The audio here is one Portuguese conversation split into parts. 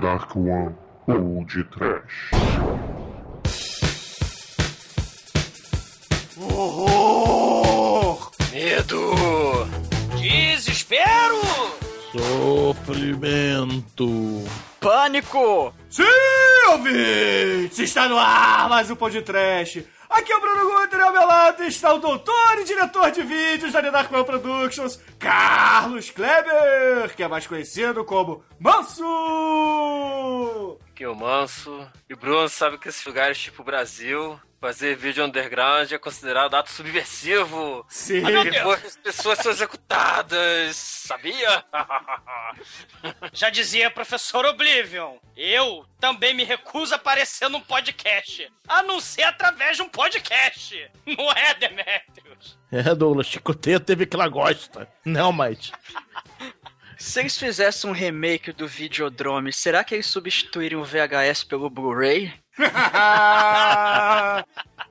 Dark One ou de Trash. Horror! Medo! Desespero! Sofrimento. Pânico! Sim, ouvintes! Está no ar mais um podcast. Aqui é o Bruno Guter ao meu lado está o doutor e diretor de vídeos da One Productions, Carlos Kleber, que é mais conhecido como Manso! Que o Manso. E Bruno sabe que esses lugares tipo Brasil, fazer vídeo underground é considerado ato subversivo. Sim. Depois as pessoas são executadas, sabia? Já dizia professor Oblivion, eu também me recuso a aparecer num podcast, a não ser através de um podcast. Não é, Demetrius? É, Douglas, Chicoteia teve que ela gosta. Não, mas. Se eles fizessem um remake do Videodrome, será que eles substituiriam o VHS pelo Blu-ray?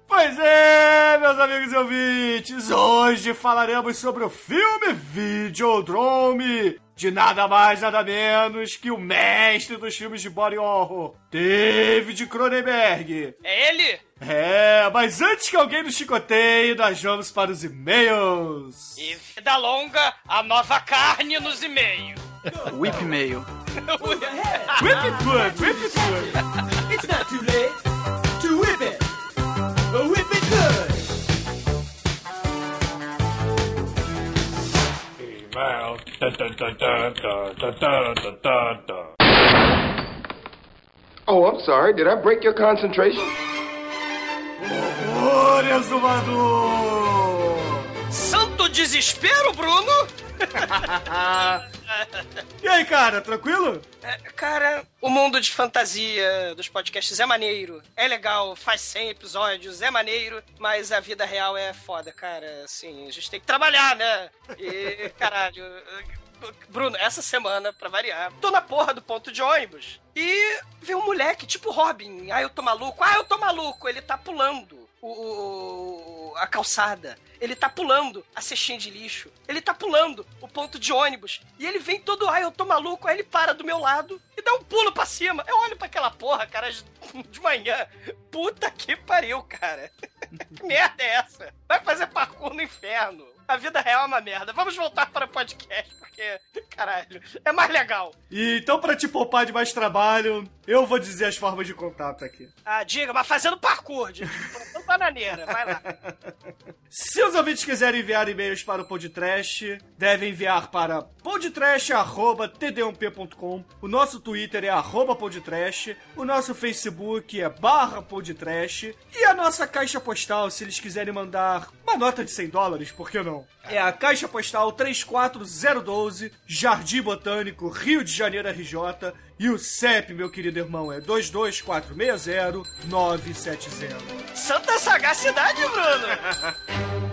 pois é, meus amigos e ouvintes, hoje falaremos sobre o filme Videodrome, de nada mais nada menos que o mestre dos filmes de body horror, David Cronenberg. É ele? É, mas antes que alguém nos chicoteie, nós vamos para os e-mails. E vida longa, a nova carne nos e-mails. Whip mail. whip it good, whip it good. It's not too late to whip it, whip it good. Oh, I'm sorry. Did I break your concentration? Horror exumador! Santo desespero, Bruno? E aí, cara, tranquilo? É, cara, o mundo de fantasia dos podcasts é maneiro, é legal, faz 100 episódios, é maneiro, mas a vida real é foda, cara. Assim, a gente tem que trabalhar, né? E, caralho. Bruno, essa semana, pra variar, tô na porra do ponto de ônibus e vê um moleque, tipo Robin. Ah, eu tô maluco. Ah, eu tô maluco. Ele tá pulando o, o- a calçada. Ele tá pulando a cestinha de lixo. Ele tá pulando o ponto de ônibus. E ele vem todo, ah, eu tô maluco. Aí ele para do meu lado e dá um pulo pra cima. Eu olho pra aquela porra, cara, de manhã. Puta que pariu, cara. que merda é essa? Vai fazer parkour no inferno. A vida real é uma merda. Vamos voltar para o podcast, porque, caralho, é mais legal. E então, pra te poupar de mais trabalho, eu vou dizer as formas de contato aqui. Ah, diga, mas fazendo parkour, de bananeira, vai lá. Se os ouvintes quiserem enviar e-mails para o Podtrash, devem enviar para podtrash.td1p.com. O nosso Twitter é arroba podtrash. O nosso Facebook é barra podtrash. E a nossa caixa postal, se eles quiserem mandar uma nota de 100 dólares, por que não? É a caixa postal 34012, Jardim Botânico, Rio de Janeiro, RJ. E o CEP, meu querido irmão, é 22460-970. Santa sagacidade, Bruno!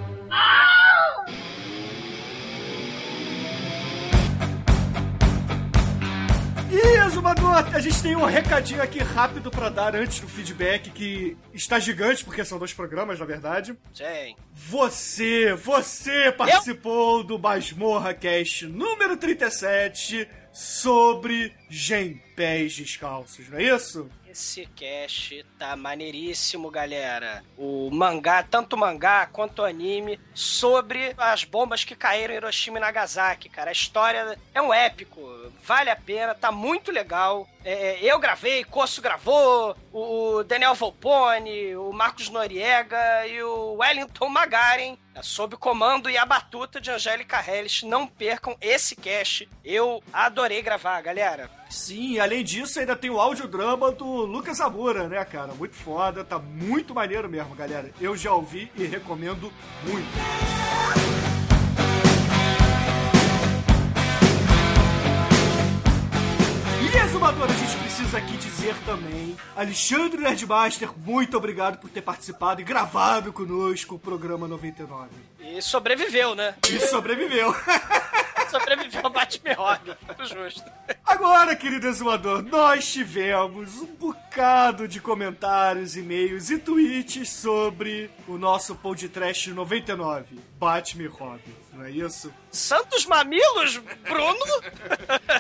E, Azumador, a gente tem um recadinho aqui rápido pra dar antes do feedback, que está gigante, porque são dois programas, na verdade. Sim. Você, você participou do Masmorra Cast número 37 sobre Gempés descalços, não é isso? Esse cast tá maneiríssimo, galera. O mangá, tanto mangá quanto anime, sobre as bombas que caíram em Hiroshima e Nagasaki, cara. A história é um épico, vale a pena, tá muito legal. É, eu gravei, Coço gravou, o Daniel Volpone, o Marcos Noriega e o Wellington Magaren, é, sob o comando e a batuta de Angélica Hellish. Não percam esse cast. Eu adorei gravar, galera. Sim, além disso, ainda tem o audiodrama do Lucas Amura, né, cara? Muito foda, tá muito maneiro mesmo, galera. Eu já ouvi e recomendo muito. E Exumador, a gente precisa aqui dizer também, Alexandre Nerdmaster, muito obrigado por ter participado e gravado conosco o programa 99. E sobreviveu, né? E sobreviveu. sobreviveu ao bate-me justo. Agora, querido exumador, nós tivemos um bocado de comentários, e-mails e tweets sobre o nosso podcast 99, Batman e Robin, não é isso? Santos Mamilos, Bruno?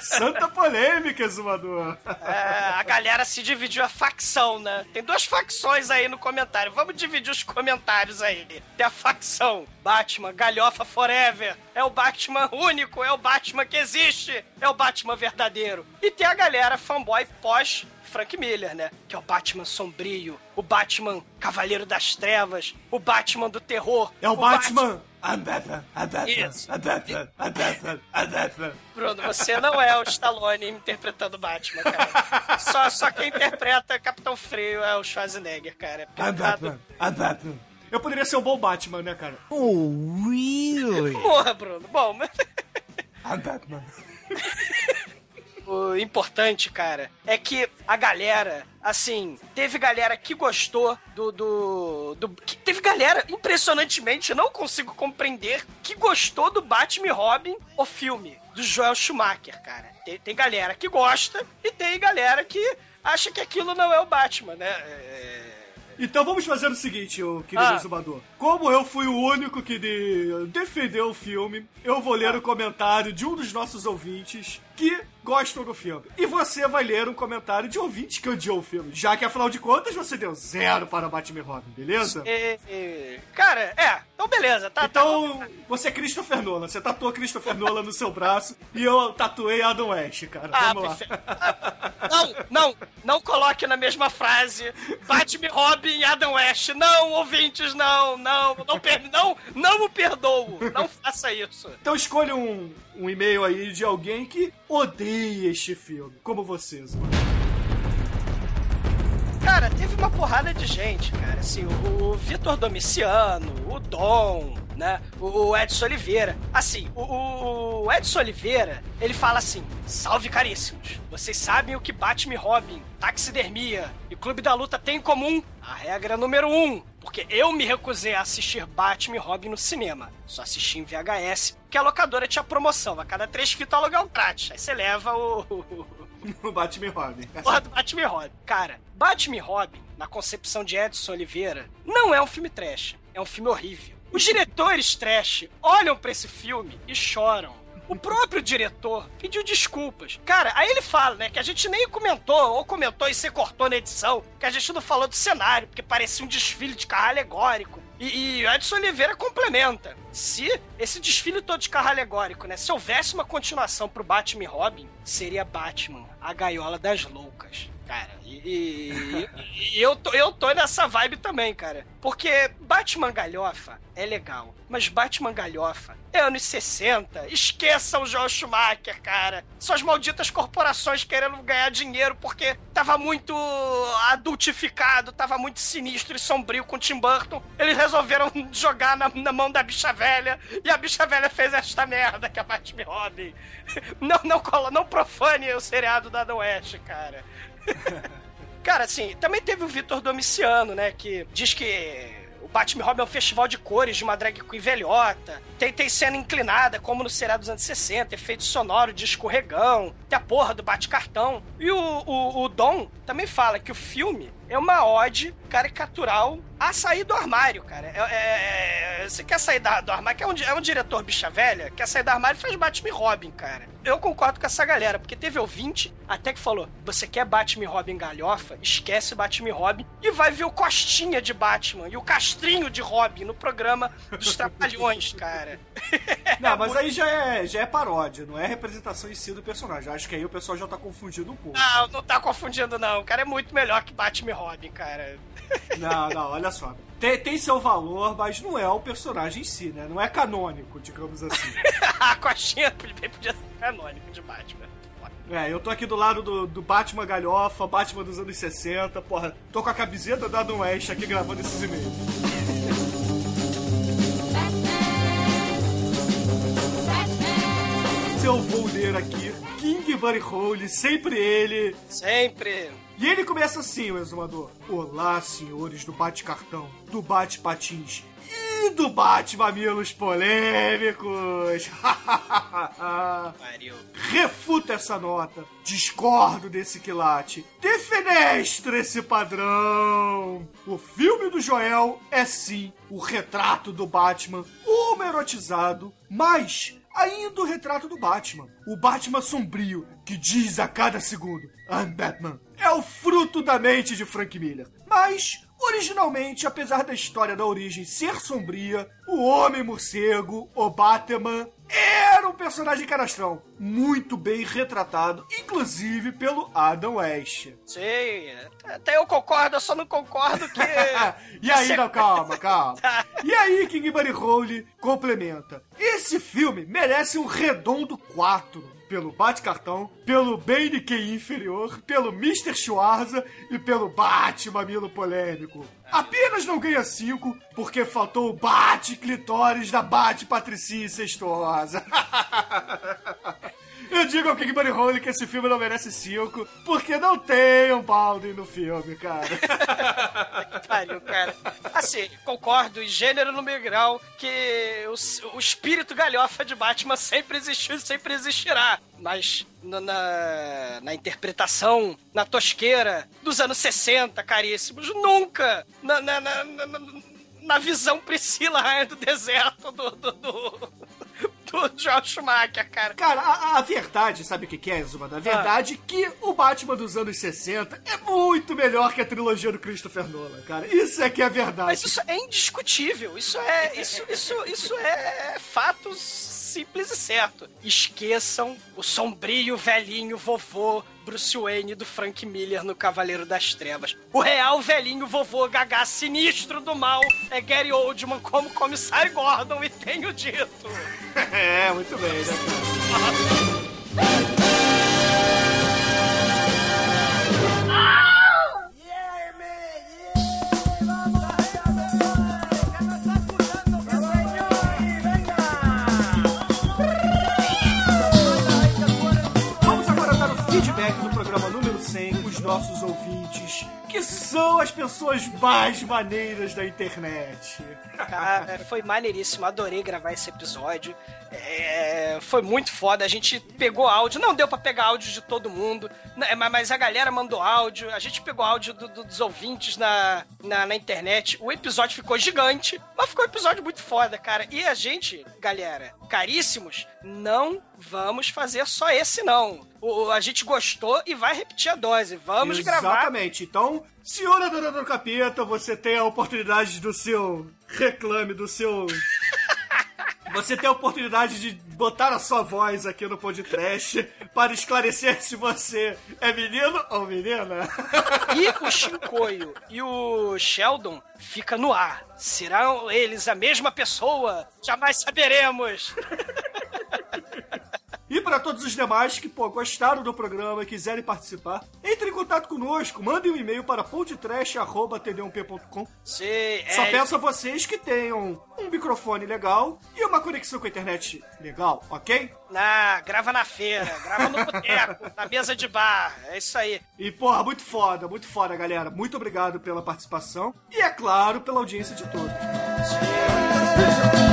Santa polêmica, exumador. É, a galera se dividiu a facção, né? Tem duas facções aí no comentário. Vamos dividir os comentários aí. Tem a facção Batman, galhofa forever. É o Batman único, é o Batman que existe. É o Batman verdadeiro. E tem a galera fanboy pós Frank Miller, né? Que é o Batman sombrio, o Batman Cavaleiro das Trevas, o Batman do terror. É o, Batman. I'm Batman, I'm Batman, Isso. I'm Batman, I'm Batman, I'm Batman. Bruno, você não é o Stallone interpretando Batman, cara. Só, só quem interpreta Capitão Freio é o Schwarzenegger, cara. I'm Batman, I'm Batman. Eu poderia ser um bom Batman, né, cara? Oh, really? Porra, Bruno. Bom, mas... I'm Batman. o importante, cara, é que a galera, assim, teve galera que gostou do. do, do que teve galera, impressionantemente, não consigo compreender, que gostou do Batman Robin, o filme, do Joel Schumacher, cara. Tem, tem galera que gosta e tem galera que acha que aquilo não é o Batman, né? É... Então vamos fazer o seguinte, ô querido Ah. Como eu fui o único que de- defendeu o filme, eu vou ler o comentário de um dos nossos ouvintes que gostam do filme. E você vai ler um comentário de ouvinte que odiou o filme. Já que, afinal de contas, você deu zero para Batman Robin, beleza? É, é, Cara, é, então beleza, tá? Então, você é Christopher Nolan. Você tatuou Christopher Nolan no seu braço e eu tatuei Adam West, cara. Ah, Vamos lá. Não, não, não coloque na mesma frase Batman, Robin e Adam West. Não, ouvintes, não, não, não, per não, não o perdoo. Não faça isso. Então escolha um, um e-mail aí de alguém que odeia este filme, como vocês, mano. Cara, teve uma porrada de gente, cara. Assim, o, o Vitor Domiciano, o Dom, né? O, Edson Oliveira. Assim, o, o- Edson Oliveira, ele fala assim: Salve caríssimos. Vocês sabem o que Batman Robin, taxidermia e Clube da Luta têm em comum? A regra número um. Porque eu me recusei a assistir Batman e Robin no cinema. Só assisti em VHS, que a locadora tinha promoção. A cada três fitas alugar um grátis. Aí você leva o, No Batman e Robin. Porra do Batman e Robin. Cara, Batman e Robin, na concepção de Edson Oliveira, não é um filme trash. É um filme horrível. Os diretores trash olham pra esse filme e choram. O próprio diretor pediu desculpas. Cara, aí ele fala, né, que a gente nem comentou, ou comentou e você cortou na edição, que a gente não falou do cenário, porque parecia um desfile de carro alegórico. E, e Edson Oliveira complementa. Se esse desfile todo de carro alegórico, né? Se houvesse uma continuação pro Batman e Robin, seria Batman, a gaiola das loucas. Cara, e, e- e eu, tô, eu tô nessa vibe também, cara. Porque Batman Galhofa é legal, mas Batman Galhofa é anos 60. Esqueçam o Joel Schumacher, cara. São as malditas corporações querendo ganhar dinheiro porque tava muito adultificado, tava muito sinistro e sombrio com o Tim Burton. Eles resolveram jogar na, na mão da bicha velha e a bicha velha fez esta merda que é Batman Robin. Não, não, cola, não profane o seriado da Adam West, cara. Cara, assim, também teve o Vitor Domiciano, né? Que diz que o Batman Robin é um festival de cores de uma drag queen velhota. Tem, tem cena inclinada, como no seriado dos anos 60, efeito sonoro de escorregão, tem a porra do bate-cartão. E o, o, o Dom também fala que o filme é uma ode caricatural a sair do armário, cara. É, é- é- você quer sair da- do armário, que é um, é um diretor bicha velha, quer sair do armário e faz Batman e Robin, cara. Eu concordo com essa galera, porque teve ouvinte até que falou: você quer Batman e Robin galhofa? Esquece Batman e Robin e vai ver o Costinha de Batman e o Castrinho de Robin no programa dos Trapalhões, cara. Não, mas aí já é, já é paródia, não é representação em si do personagem. Acho que aí o pessoal já tá confundindo um pouco. Não, não tá confundindo, não. O cara é muito melhor que Batman e Robin, cara. Não, não, olha só. Tem, tem seu valor, mas não é o personagem em si, né? Não é canônico, digamos assim. a Costinha bem podia ser canônico de Batman. É, eu tô aqui do lado do, do Batman galhofa, Batman dos anos 60, porra. Tô com a camiseta da Adam West aqui gravando esses e-mails. Eu vou ler aqui King Buddy Hole, sempre ele. Sempre. E ele começa assim, o exumador. Olá, senhores do Bate-Cartão, do Bate-Patins e do Bate-Mamilos Polêmicos. Pariu. Refuta essa nota. Discordo desse quilate. Defenestro esse padrão. O filme do Joel é sim o retrato do Batman homerotizado, mas ainda o retrato do Batman. O Batman sombrio que diz a cada segundo: I'm Batman. É o fruto da mente de Frank Miller. Mas Originalmente, apesar da história da origem ser sombria, o Homem Morcego, o Batman, era um personagem canastrão, muito bem retratado, inclusive pelo Adam West. Sim, até eu concordo, eu só não concordo que. e aí, não, calma, calma. E aí, King Bunny Hole complementa. Esse filme merece um redondo 4 pelo Bate-Cartão, pelo Bane QI inferior, pelo Mr. Schwarza e pelo Bate-Mamilo polêmico. Apenas não ganha 5 porque faltou o Bate-Clitóris da Bate-Patricinha incestuosa. Eu digo ao King Bunny Hole que esse filme não merece 5, porque não tem um Baldwin no filme, cara. que pariu, cara. Assim, concordo, em gênero no meu grau, que o, o espírito galhofa de Batman sempre existiu e sempre existirá. Mas na, na, na, interpretação, na tosqueira dos anos 60, caríssimos, nunca na, na, na, na, na visão Priscila do Deserto do, do, do do Joel Schumacher, cara. Cara, a, a verdade, sabe o que, que é, Zuma? A verdade é que o Batman dos anos 60 é muito melhor que a trilogia do Christopher Nolan, cara. Isso é que é verdade. Mas isso é indiscutível. Isso é. Isso, isso, isso é fatos simples e certo. Esqueçam o sombrio velhinho vovô Bruce Wayne do Frank Miller no Cavaleiro das Trevas. O real velhinho vovô gagá sinistro do mal é Gary Oldman como comissário Gordon e tenho dito. é, muito bem, né, cara? nossos ouvintes, que são as pessoas mais maneiras da internet. Cara, foi maneiríssimo, adorei gravar esse episódio. É, foi muito foda. A gente pegou áudio, não deu para pegar áudio de todo mundo, né, mas a galera mandou áudio. A gente pegou áudio do, do, dos ouvintes na, na, na, internet. O episódio ficou gigante, mas ficou um episódio muito foda, cara. E a gente, galera, caríssimos, não vamos fazer só esse, não. O, a gente gostou e vai repetir a dose. Vamos Exatamente. gravar. Exatamente. Então, senhora dona do capeta, você tem a oportunidade do seu reclame, do seu você tem a oportunidade de botar a sua voz aqui no podcast para esclarecer se você é menino ou menina. E o Shinkoio e o Sheldon fica no ar. Serão eles a mesma pessoa? Jamais saberemos. E para todos os demais que, pô, gostaram do programa e quiserem participar, entre em contato conosco, mandem um e-mail para podtrash.td1p.com. Sim, Só é... peço a vocês que tenham um microfone legal e uma conexão com a internet legal, ok? Na, grava na feira, grava no boteco, na mesa de bar, é isso aí. E, porra, muito foda, muito foda, galera. Muito obrigado pela participação e, é claro, pela audiência de todos. Sim.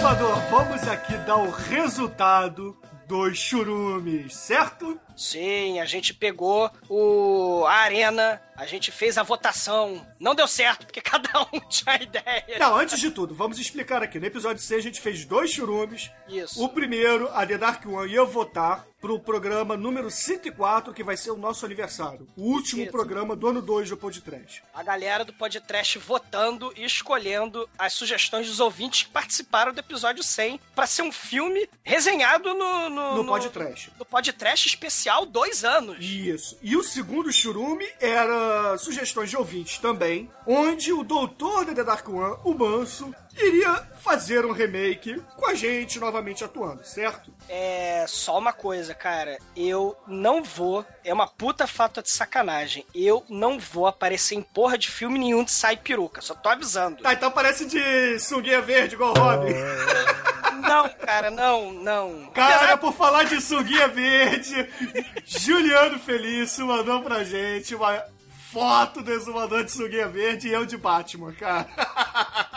Exumador, vamos aqui dar o resultado dos churumes, certo? Sim, a gente pegou o a arena, a gente fez a votação. Não deu certo, porque cada um tinha ideia. Não, antes de tudo, vamos explicar aqui. No episódio 6 a gente fez dois churumes. Isso. O primeiro, a The Dark One ia votar pro programa número 104, que vai ser o nosso aniversário. O último Isso. programa do ano 2 do Podcast. A galera do Podcast votando e escolhendo as sugestões dos ouvintes que participaram do episódio 100 para ser um filme resenhado no... No, no, no Podcast. No Podcast especial dois anos. Isso. E o segundo churume era sugestões de ouvintes também, onde o doutor da The Dark One, o Manso, iria fazer um remake com a gente novamente atuando, certo? É só uma coisa, cara. Eu não vou. É uma puta fato de sacanagem. Eu não vou aparecer em porra de filme nenhum de sai peruca. Só tô avisando. Tá, então parece de sunguinha verde igual o Robin. Não, cara, não, não. Cara, por falar de sunguinha verde, Juliano Felício mandou pra gente uma foto do exumador de sunguinha verde e eu de Batman, cara.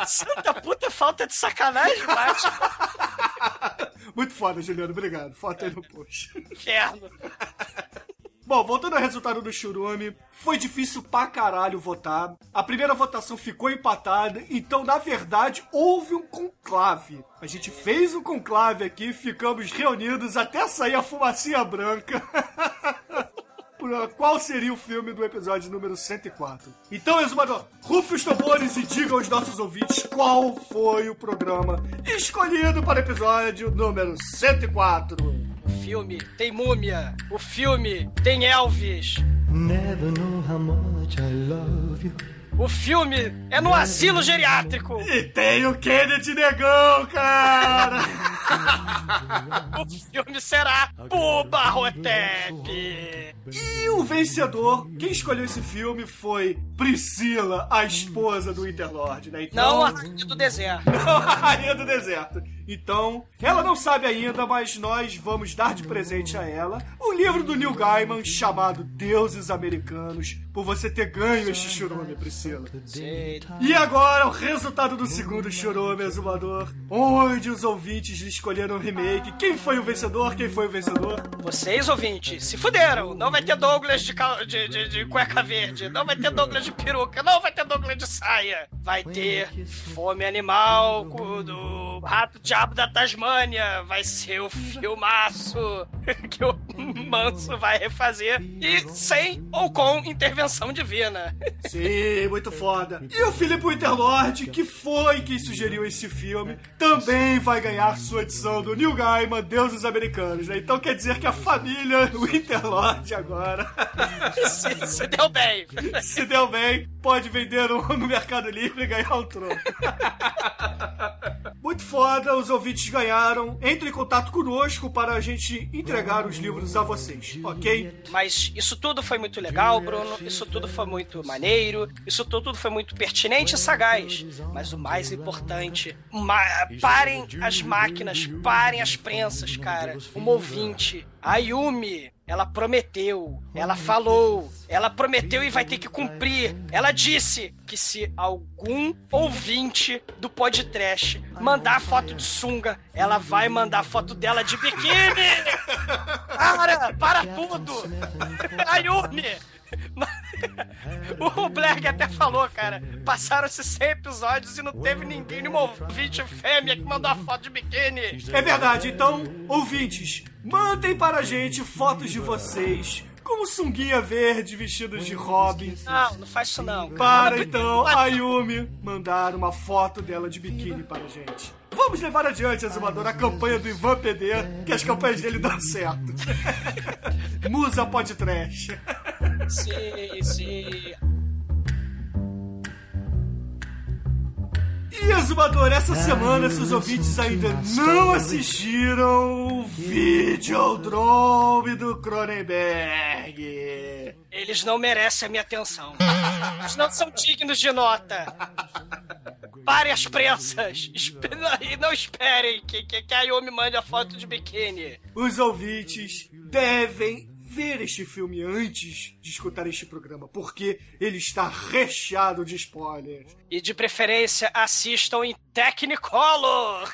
Santa puta falta de sacanagem, Batman. Muito foda, Juliano. Obrigado. Foto aí no post. Inferno. Bom, voltando ao resultado do Churume, foi difícil pra caralho votar. A primeira votação ficou empatada, então, na verdade, houve um conclave. A gente fez um conclave aqui, ficamos reunidos até sair a fumacinha branca. Qual seria o filme do episódio número 104? Então, exumador, rufe os tambores e diga aos nossos ouvintes qual foi o programa escolhido para o episódio número 104. O filme tem múmia. O filme tem Elvis. Never know how much I love you. O filme é no asilo geriátrico. E tem o Kennedy Negão, cara! O filme será Buba Hotep. E o vencedor, quem escolheu esse filme foi Priscila, a esposa do Interlord, né? Então, Não a rainha do deserto. Não, a rainha do deserto. Então, ela não sabe ainda, mas nós vamos dar de presente a ela o livro do Neil Gaiman chamado Deuses Americanos, por você ter ganho este churume, Priscila. E agora, o resultado do segundo churume, exumador, onde os ouvintes escolheram o remake. Quem foi o vencedor? Quem foi o vencedor? Vocês, ouvintes, se fuderam. Não vai ter Douglas de, cal- de, de- de cueca verde. Não vai ter Douglas de peruca. Não vai ter Douglas de saia. Vai ter Fome Animal do Rato Diabo da Tasmânia. Vai ser o filmaço que o Manso vai refazer. E sem ou com intervenção divina. Sim, muito foda. E o Filipe Winterlord, que foi quem sugeriu esse filme, também vai ganhar sua edição do Neil Gaiman, Deuses Americanos, né? Então quer dizer que a família Winterlord agora, Se, se deu bem. se deu bem, pode vender no, no Mercado Livre e ganhar um troco. Muito foda, os ouvintes ganharam. Entre em contato conosco para a gente entregar os livros a vocês, ok? Mas isso tudo foi muito legal, Bruno. Isso tudo foi muito maneiro. Isso tudo foi muito pertinente e sagaz. Mas o mais importante, ma- parem as máquinas, parem as prensas, cara. Uma ouvinte, a Yumi, ela prometeu, ela falou, ela prometeu e vai ter que cumprir. Ela disse que se algum ouvinte do podcast mandar foto de sunga, ela vai mandar foto dela de biquíni. Para, para tudo! Ayumi! O Black até falou, cara. Passaram-se 100 episódios e não teve ninguém, nenhuma ouvinte fêmea que mandou a foto de biquíni. É verdade, então, ouvintes, mandem para a gente fotos de vocês com sunguinha verde vestidos de Robin. Não, não faz isso não. Para então a Yumi mandar uma foto dela de biquíni para a gente. Vamos levar adiante, Azumador, a campanha do Ivan PD, que as campanhas dele dão certo. Musa pode trash. Sim, sim. E Azumador, essa semana, se os ouvintes ainda não assistiram o Videodrome do Cronenberg. Eles não merecem a minha atenção. Eles não são dignos de nota. Parem as prensas. E não esperem que, que, que a Yumi mande a foto de biquíni. Os ouvintes devem ver este filme antes de escutar este programa, porque ele está recheado de spoilers. E de preferência, assistam em Technicolor.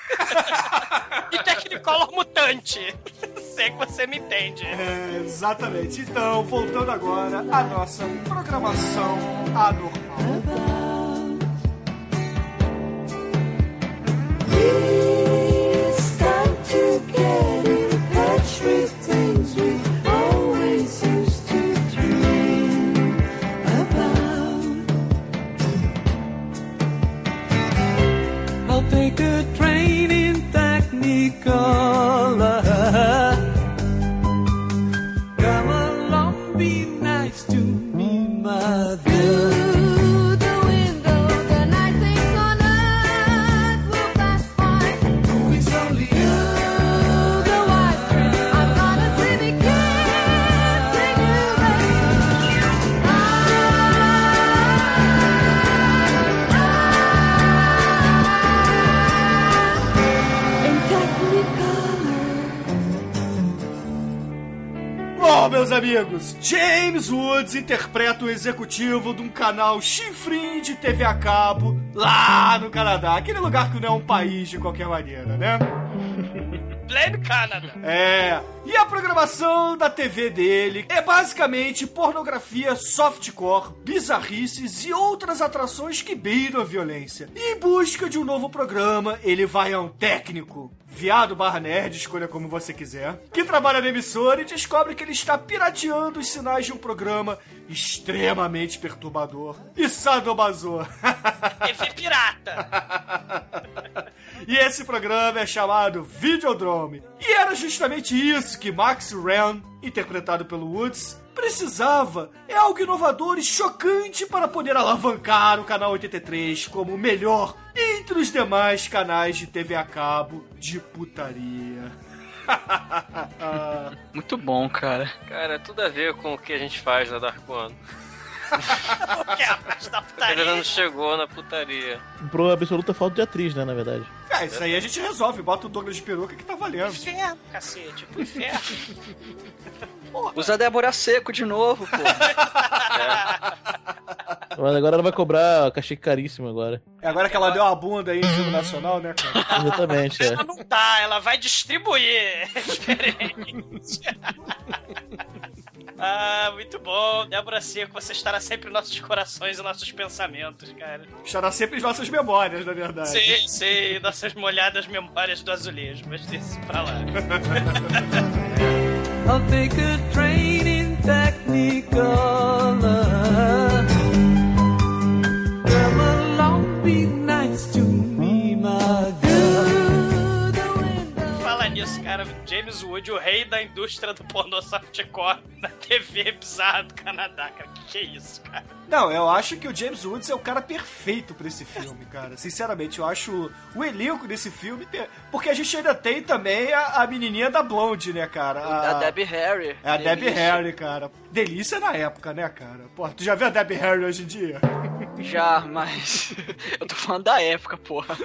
e Technicolor mutante. Sei que você me entende. É, exatamente. Então, voltando agora à nossa programação anormal. It's time to get in touch take a train in Technicolor. Amigos, James Woods interpreta o executivo de um canal chifrinho de TV a cabo lá no Canadá. Aquele lugar que não é um país de qualquer maneira, né? Blame Canada. É. E a programação da TV dele é basicamente pornografia softcore, bizarrices e outras atrações que beiram a violência. E em busca de um novo programa, ele vai a um técnico. Viado barra nerd, escolha como você quiser, que trabalha na emissora e descobre que ele está pirateando os sinais de um programa extremamente perturbador e sadomaso. TV pirata. E esse programa é chamado Videodrome. E era justamente isso que Max Ren, interpretado pelo Woods, precisava. É algo inovador e chocante para poder alavancar o canal 83 como o melhor entre os demais canais de TV a cabo de putaria. Muito bom, cara. Cara, é tudo a ver com o que a gente faz na Dark One. Que é a parte da Ele putaria. não chegou na putaria. Pro absoluta falta de atriz, né, na verdade. É, isso aí a gente resolve. Bota o Douglas de peruca que tá valendo. Inferno, cacete. Pro inferno. Usa a Débora Seco de novo, pô. Mas agora ela vai cobrar cachê caríssimo agora. É agora que ela deu uma bunda aí no filme nacional, né, cara? Exatamente, é. Ela não dá, ela vai distribuir. É diferente. ah, muito bom. Débora Seco, você estará sempre em nossos corações e nossos pensamentos, cara. Estará sempre em nossas memórias, na verdade. Sim, sim, nossas molhadas memórias do azulejo, mas desse pra lá. I'll take a train in Technicolor. Fala nisso, cara. James Wood, o rei da indústria do pornô softcore na TV bizarra do Canadá, cara. Que isso, cara? Não, eu acho que o James Woods é o cara perfeito pra esse filme, cara. Sinceramente, eu acho o elenco desse filme. per- Porque a gente ainda tem também a, a menininha da Blonde, né, cara? A Debbie Harry. É a Debbie. Harry, cara. Delícia na época, né, cara? Pô, tu já viu a Debbie Harry hoje em dia? Já, mas. Eu tô falando da época, porra.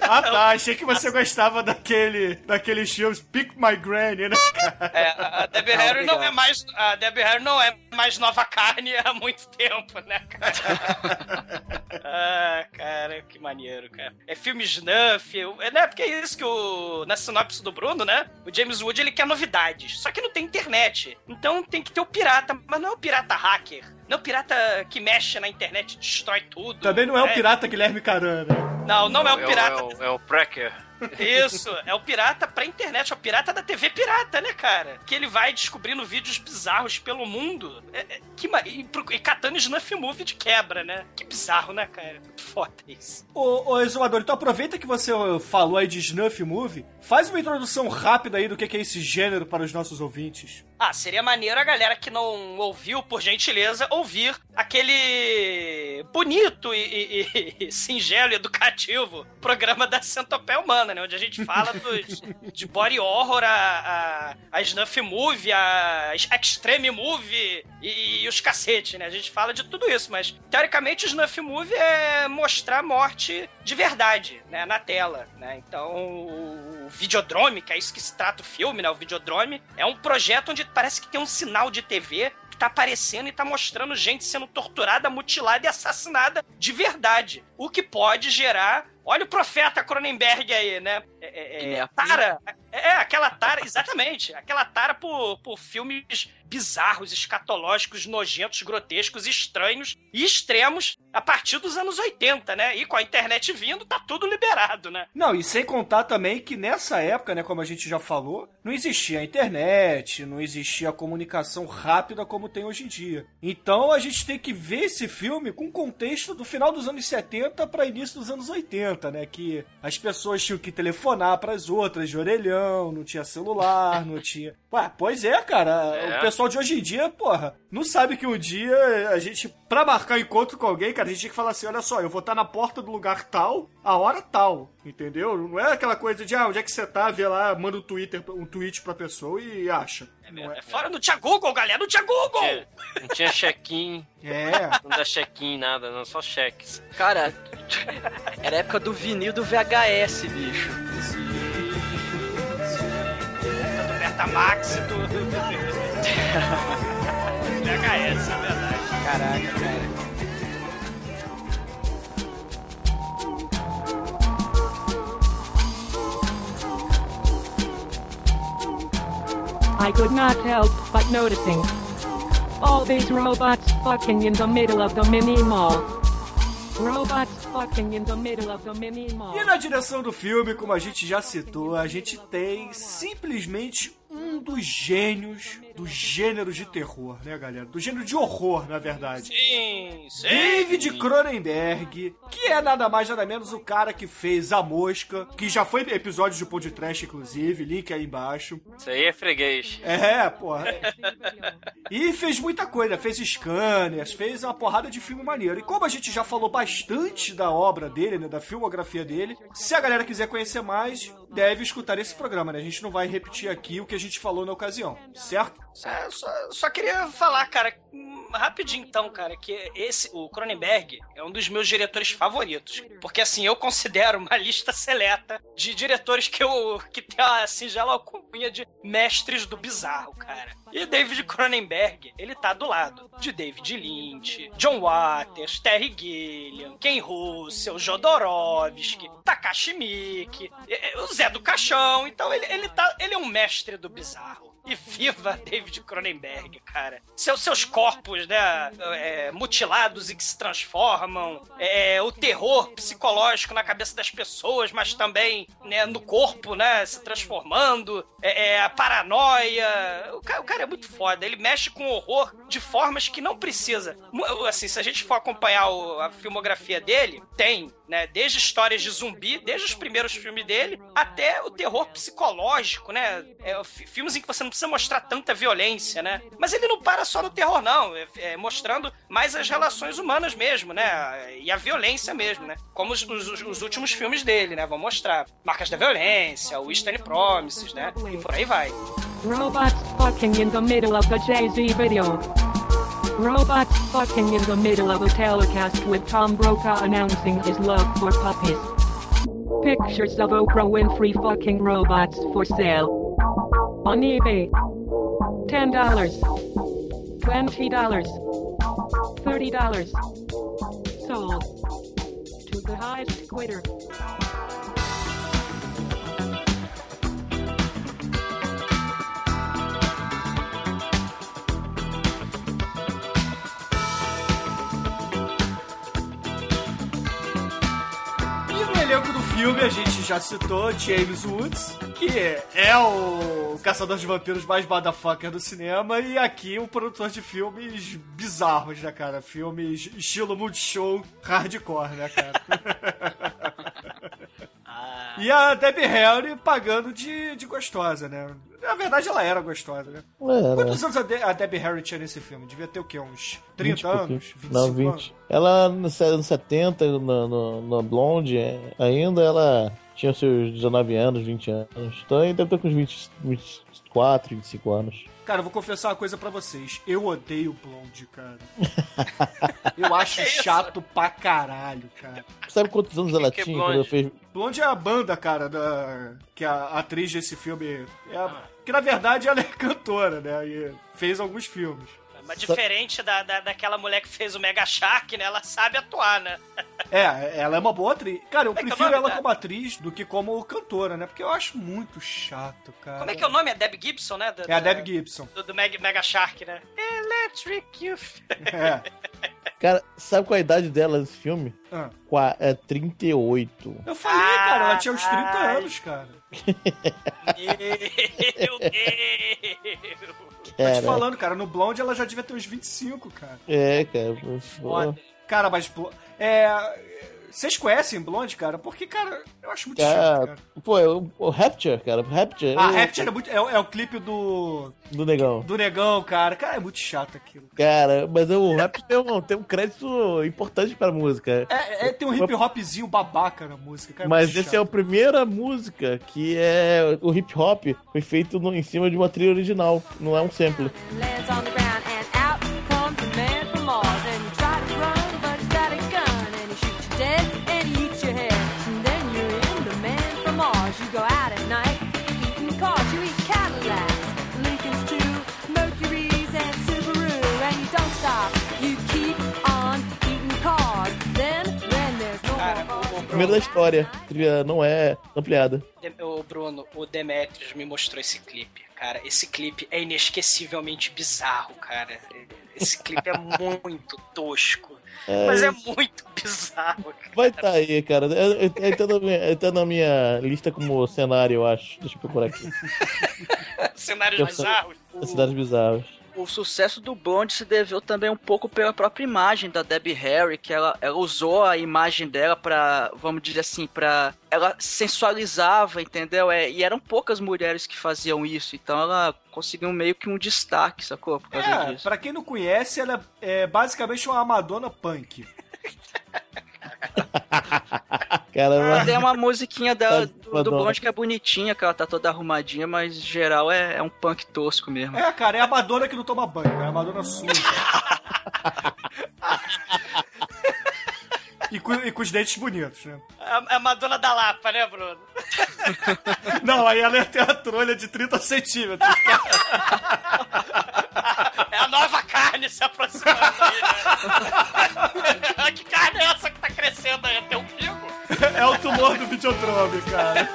Ah, tá. Achei que você gostava daquele, daqueles filmes Pick My Granny, né, cara? É, a a Debbie Não, Harry não é mais. A Debbie Harry não é mais nova carne há muito tempo, né, cara? ah, cara, que maneiro, cara. É filme snuff, é, né? Porque é isso que o. Na sinopse do Bruno, né? O James Wood ele quer novidades. Só que não tem internet. Então tem que ter o pirata, mas não é o pirata hacker. Não é o pirata que mexe na internet e destrói tudo. Também não é o né? pirata Guilherme Carana. Não, não é o pirata. É o, é o Pracker. Isso, é o pirata pra internet, é o pirata da TV pirata, né, cara? Que ele vai descobrindo vídeos bizarros pelo mundo é, é, que, e, e catando snuff movie de quebra, né? Que bizarro, né, cara? Foda isso. Ô, ô Exumador, então aproveita que você falou aí de Snuff Movie, faz uma introdução rápida aí do que é esse gênero para os nossos ouvintes. Ah, seria maneiro a galera que não ouviu, por gentileza, ouvir aquele bonito e, e- e singelo e educativo programa da Centopeia Humana, né? Onde a gente fala dos, de body horror, a, a, a snuff movie, a extreme movie e, e os cacete, né? A gente fala de tudo isso, mas teoricamente o snuff movie é mostrar morte de verdade, né? Na tela, né? Então Videodrome, que é isso que se trata o filme, né? O Videodrome é um projeto onde parece que tem um sinal de TV que tá aparecendo e tá mostrando gente sendo torturada, mutilada e assassinada de verdade. O que pode gerar. Olha o profeta Cronenberg aí, né? É, é, é, Guilherme. tara. É, aquela tara, exatamente. Aquela tara por, por filmes bizarros, escatológicos, nojentos, grotescos, estranhos e extremos a partir dos anos 80, né? E com a internet vindo, tá tudo liberado, né? Não, e sem contar também que nessa época, né, como a gente já falou, não existia a internet, não existia a comunicação rápida como tem hoje em dia. Então a gente tem que ver esse filme com o contexto do final dos anos 70 para início dos anos 80, né, que as pessoas tinham que telefonar para as outras de orelhão, não tinha celular, não tinha. Ué, pois é, cara, É. o pessoal de hoje em dia, porra, não sabe que um dia a gente, pra marcar encontro com alguém, cara, a gente tinha que falar assim: olha só, eu vou estar na porta do lugar tal, a hora tal, entendeu? Não é aquela coisa de, ah, onde é que você tá, vê lá, manda um Twitter, um tweet pra pessoa e acha. Não É fora, não tinha Google, galera, não tinha Google! Não tinha check-in, É. não dá check-in, nada, não, só cheques. Cara, era a época do vinil do VHS, bicho. Do Betamax, do... VHS, é verdade. Caraca, cara. I could not help but noticing all these robots fucking in the middle of the mini mall. Robots fucking in the middle of mini mall. E na direção do filme, como a gente já citou, a gente tem simplesmente um dos gênios do gênero de terror, né, galera? Do gênero de horror, na verdade. Sim, sim. David Cronenberg, que é nada mais nada menos o cara que fez A Mosca, que já foi episódio de Pão de Trash, inclusive, link aí embaixo. Isso aí é freguês. É, porra. E fez muita coisa, fez scanners, fez uma porrada de filme maneiro. E como a gente já falou bastante da obra dele, né, da filmografia dele, se a galera quiser conhecer mais, deve escutar esse programa, né? A gente não vai repetir aqui o que a gente falou na ocasião, certo? É, só, só queria falar, cara, rapidinho então, cara, que esse, o Cronenberg, é um dos meus diretores favoritos. Porque assim, eu considero uma lista seleta de diretores que eu que tem a singela alcunha de mestres do bizarro, cara. E David Cronenberg, ele tá do lado de David Lynch, John Waters, Terry Gilliam, Ken Russell, Jodorowsky, Takashi Miike, o Zé do Caixão. Então ele, ele, tá, ele é um mestre do bizarro. E viva David Cronenberg, cara. Seus, seus corpos, né, é, mutilados e que se transformam, é, o terror psicológico na cabeça das pessoas, mas também né, no corpo, né, se transformando, é, é, a paranoia. O cara, o cara é muito foda. Ele mexe com horror de formas que não precisa. Assim, se a gente for acompanhar o- a filmografia dele, tem, né, desde histórias de zumbi, desde os primeiros filmes dele, até o terror psicológico, né? É, fi- filmes em que você não precisa mostrar tanta violência, né? Mas ele não para só no terror, não. É, é mostrando mais as relações humanas mesmo, né? E a violência mesmo, né? Como os, os- os últimos filmes dele, né? Vão mostrar Marcas da Violência, o Eastern Promises, né? E por aí vai. Robots fucking in the middle of the Jay-Z video. Robots fucking in the middle of a telecast with Tom Brokaw announcing his love for puppies. Pictures of Oprah Winfrey fucking robots for sale. On eBay. $10. $20. $30. Sold. To the highest quitter. E no elenco do filme a gente já citou James Woods, que é o caçador de vampiros mais motherfucker do cinema, e aqui o produtor de filmes bizarros, né, cara? Filmes estilo multishow hardcore, né, cara? E a Debbie Harry pagando de, de gostosa, né? Na verdade, ela era gostosa, né? Era. Quantos anos a, De- a Debbie Harry tinha nesse filme? Devia ter o quê? Uns 30 20 e pouquinho. anos? 25 Não, 20. anos? Ela, nos anos 70, no, no, no Blonde, é, ainda ela tinha seus 19 anos, 20 anos. Então ainda deve ter com uns 20, 24, 25 anos. Cara, eu vou confessar uma coisa pra vocês. Eu odeio Blonde, cara. Eu acho chato pra caralho, cara. Sabe quantos anos ela que é tinha quando ela Blonde? fez. Blonde é a banda, cara, da... que a atriz desse filme é. a- Que na verdade ela é cantora, né? E fez alguns filmes. Mas diferente da, da, daquela mulher que fez o Mega Shark, né? Ela sabe atuar, né? É, ela é uma boa atriz. Cara, eu Como é é prefiro nome ela dela? como atriz do que como cantora, né? Porque eu acho muito chato, cara. Como é que é o nome? É Deb Gibson, né? Da- É a Deb Gibson. Do, do Mega, Mega Shark, né? Electric You. É. Cara, sabe qual a idade dela nesse filme? Ah. Qua- É 38. Eu falei, cara, ela tinha uns 30 anos, cara. Meu Deus! Tô te Cara. falando, cara, no Blonde ela já devia ter uns 25, cara. É, cara. pô. Cara, mas. É. Vocês conhecem Blonde, cara? Porque, cara, eu acho muito chato, Cara, cara. pô, é o, o Rapture, cara. Rapture. A é o- Rapture é, muito, é, o- é o clipe do. Do negão. Do negão, cara. Cara, é muito chato aquilo. Cara, mas o Rapture tem um, tem um crédito importante pra música. É, é, tem um hip hopzinho babaca na música, cara. Mas muito essa é a chato. primeira música que é o hip hop foi feito no- em cima de uma trilha original, não é um sample. lands on the primeiro da história. A trilha não é ampliada. Ô, Bruno, o Demetrius me mostrou esse clipe. Cara, esse clipe é inesquecivelmente bizarro, cara. Esse clipe é muito tosco. É, Mas é muito bizarro, cara. Vai tá aí, cara. É- Tá na minha, tá na minha lista como cenário, eu acho. Deixa eu procurar aqui. Cenários bizarros. Cidades bizarras. O sucesso do Blonde se deveu também um pouco pela própria imagem da Debbie Harry, que ela, ela usou a imagem dela pra, vamos dizer assim, pra. Ela sensualizava, entendeu? É, e eram poucas mulheres que faziam isso, então ela conseguiu meio que um destaque, sacou? Por causa É, pra quem não conhece, ela é basicamente uma Madonna punk. Cara, Tem uma musiquinha dela Tá, do, do. Blonde que é bonitinha, que ela tá toda arrumadinha, mas em geral é, é um punk tosco mesmo. É, cara, é a Madonna que não toma banho, é a Madonna suja. e, com, e com os dentes bonitos, né? A, a Madonna da Lapa, né, Bruno? Não, aí ela tem a trolha de 30 centímetros. É a nova carne se aproximando aí, né? que carne é essa que tá crescendo aí? Tem um? É o tumor do Videodrome, cara.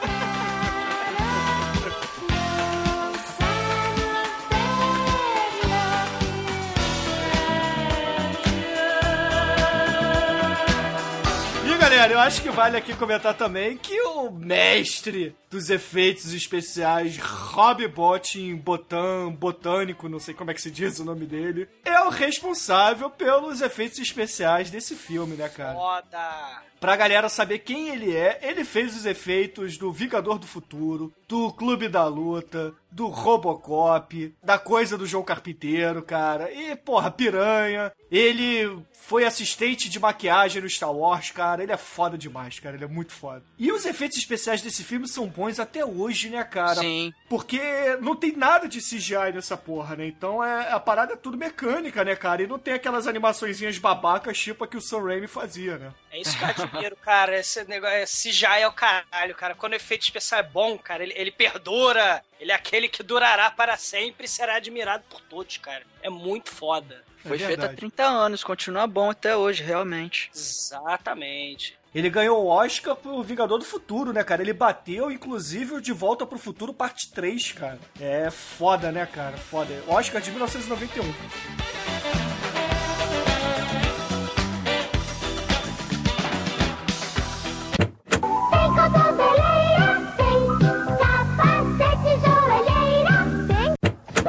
Galera, eu acho que vale aqui comentar também que o mestre dos efeitos especiais, Rob Bottin Botan, Botânico, não sei como é que se diz o nome dele, é o responsável pelos efeitos especiais desse filme, né, cara? Foda! Pra galera saber quem ele é, ele fez os efeitos do Vingador do Futuro, do Clube da Luta, do Robocop, da coisa do João Carpinteiro, cara. E, porra, piranha. Ele foi assistente de maquiagem no Star Wars, cara. Ele é foda demais, cara. Ele é muito foda. E os efeitos especiais desse filme são bons até hoje, né, cara? Sim. Porque não tem nada de CGI nessa porra, né? Então é, a parada é tudo mecânica, né, cara? E não tem aquelas animaçõezinhas babacas tipo a que o Sam Raimi fazia, né? É isso que eu admiro, cara. Esse negócio, esse já é o caralho, cara. Quando o efeito especial é bom, cara, ele, ele perdura. Ele é aquele que durará para sempre e será admirado por todos, cara. É muito foda. Foi É feito há verdade. 30 anos, continua bom até hoje, realmente. Exatamente. Ele ganhou o Oscar pro Vingador do Futuro, né, cara? Ele bateu, inclusive, o De Volta pro Futuro parte 3, cara. É foda, né, cara? Foda. Oscar de 1991.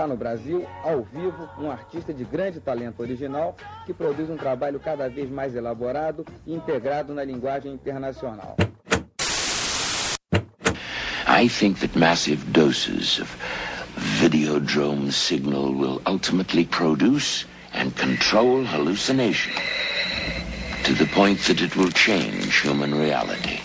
No Brasil, ao vivo, um artista de grande talento original que produz um trabalho cada vez mais elaborado e integrado na linguagem internacional. I think that massive doses of Videodrome signal will ultimately produce and control hallucination to the point that it will change human reality.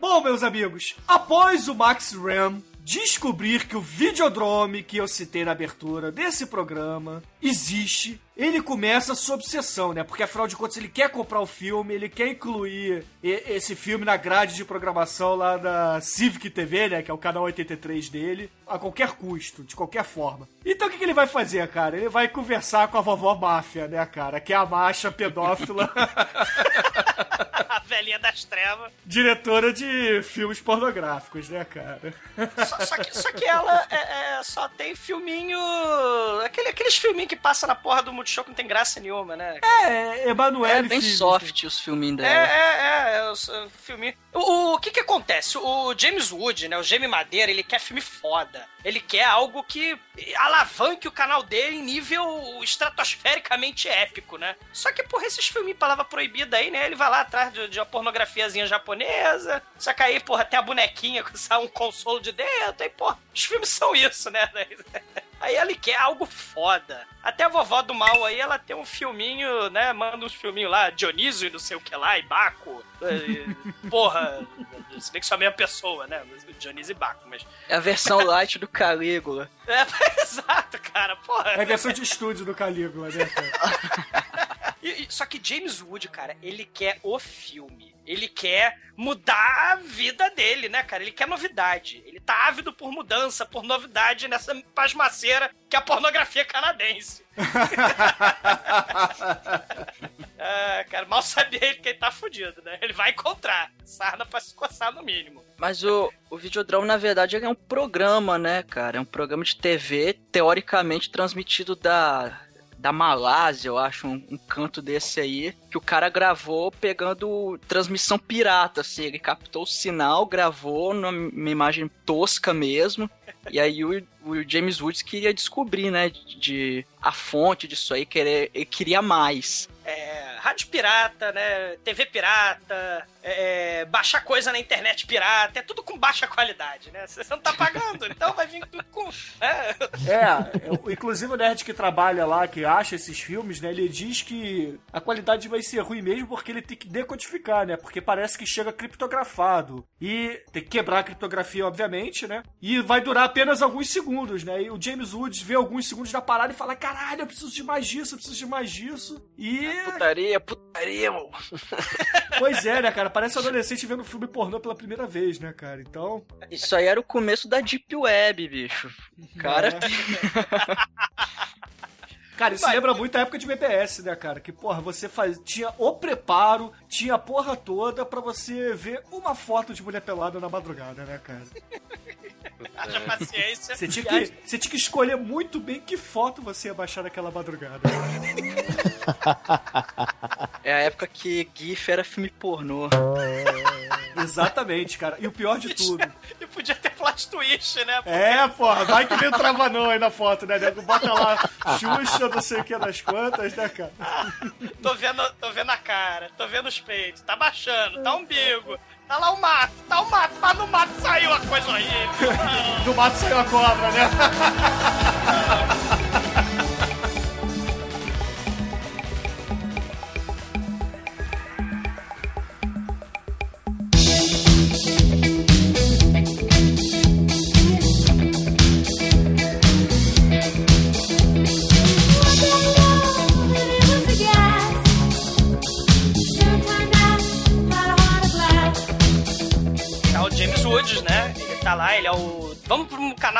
Bom, meus amigos, após o Max Ram descobrir que o Videodrome que eu citei na abertura desse programa existe, ele começa a sua obsessão, né? Porque afinal de contas ele quer comprar o filme, ele quer incluir esse filme na grade de programação lá da Civic TV, né? Que é o canal 83 dele, a qualquer custo, de qualquer forma. Então o que, ele vai fazer, cara? Ele vai conversar com a vovó máfia, né, cara? Que é a macha pedófila. Velhinha das trevas. diretora de filmes pornográficos, né, cara? Só, só que, só que ela é- é, só tem filminho. Aquele, aqueles filminhos que passa na porra do Multishow que não tem graça nenhuma, né? É, Emanuele É bem Filhos. soft os filminhos É, dela. é, é, é, os, uh, filminho. O, o, o que que acontece? O James Wood, né, o Jamie Madeira, ele quer filme foda. Ele quer algo que alavanque o canal dele em nível estratosfericamente épico, né? Só que, porra, esses filminhos palavra proibida aí, né? Ele vai lá atrás de, de uma pornografiazinha japonesa, só que aí, porra, tem a bonequinha com sai um consolo de dentro, aí, porra, os filmes são isso, né? Aí ele quer algo foda. Até a vovó do mal aí, ela tem um filminho, né? Manda uns filminhos lá, Dionísio e não sei o que lá, e Baco. E, Porra, se bem que são a mesma pessoa, né? Dionísio e Baco, mas. É a versão light do Calígula. É, exato, cara, porra. É a versão de estúdio do Calígula, né, cara? E- e- só que James Wood, cara, ele quer o filme. Ele quer mudar a vida dele, né, cara? Ele quer novidade. Ele tá ávido por mudança, por novidade nessa pasmaceira que é a pornografia canadense. Ah, cara, mal sabia ele que ele tá fudido, né? Ele vai encontrar. Sarna pra se coçar no mínimo. Mas o, o Videodrome, na verdade, é um programa, né, cara? É um programa de TV, teoricamente transmitido da, da Malásia, eu acho, um, um canto desse aí, que o cara gravou pegando transmissão pirata, assim. Ele captou o sinal, gravou numa imagem tosca mesmo. E aí o, o James Woods queria descobrir, né, de, de- a fonte disso aí, querer, ele queria mais. É, rádio pirata, né? TV pirata, é, baixar coisa na internet pirata, é tudo com baixa qualidade, né? Você não tá pagando, então vai vir com. com né? É, eu- inclusive o nerd que trabalha lá, que acha esses filmes, né? Ele diz que a qualidade vai ser ruim mesmo porque ele tem que decodificar, né? Porque parece que chega criptografado. E tem que quebrar a criptografia, obviamente, né? E vai durar apenas alguns segundos, né? E o James Woods vê alguns segundos da parada e fala: caralho, eu preciso de mais disso, eu preciso de mais disso. E. Putaria, putaria, mano. Pois é, né, cara? Parece um adolescente vendo filme pornô pela primeira vez, né, cara? Então. Isso aí era o começo da Deep Web, bicho. Cara, É. Cara, isso lembra muito a época de BBS, né, cara? Que, porra, você faz... tinha o preparo, tinha a porra toda pra você ver uma foto de mulher pelada na madrugada, né, cara? Haja paciência. Você tinha, que, você tinha que escolher muito bem que foto você ia baixar naquela madrugada. é a época que GIF era filme pornô. Exatamente, cara. E o pior de tudo. Plot twist, né? É, porra, vai que vem travanão aí na foto, né, nego? Bota lá Xuxa, não sei o que das quantas, né, cara? Tô vendo, tô vendo a cara, tô vendo os peitos, tá baixando, tá umbigo, tá lá o mato, tá o mato, mas no mato saiu a coisa horrível. Do mato saiu a cobra, né?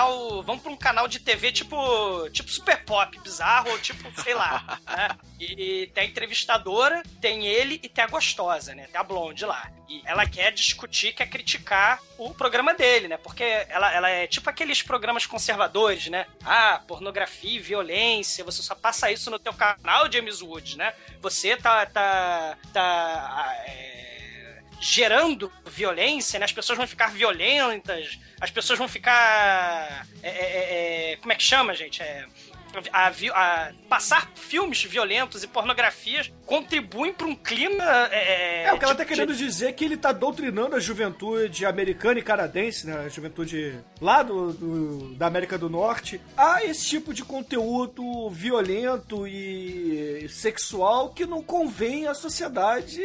canal. Vamos pra um canal de TV tipo. Tipo super pop, bizarro, ou tipo, sei lá. né? E tem a entrevistadora, tem ele e tem a gostosa, né? Tem a blonde lá. E ela quer discutir, quer criticar o programa dele, né? Porque ela, ela é tipo aqueles programas conservadores, né? Ah, pornografia e violência, você só passa isso no teu canal, James Woods, né? Você tá. tá. tá. ah, é, gerando violência, né? As pessoas vão ficar violentas, as pessoas vão ficar. é, é, é, é, como é que chama, gente? É, a a- passar filmes violentos e pornografias contribuem para um clima. É, É, o que ela de- tá querendo de- dizer é que ele tá doutrinando a juventude americana e canadense, né? A juventude lá do, do- da América do Norte, a esse tipo de conteúdo violento e sexual que não convém à sociedade,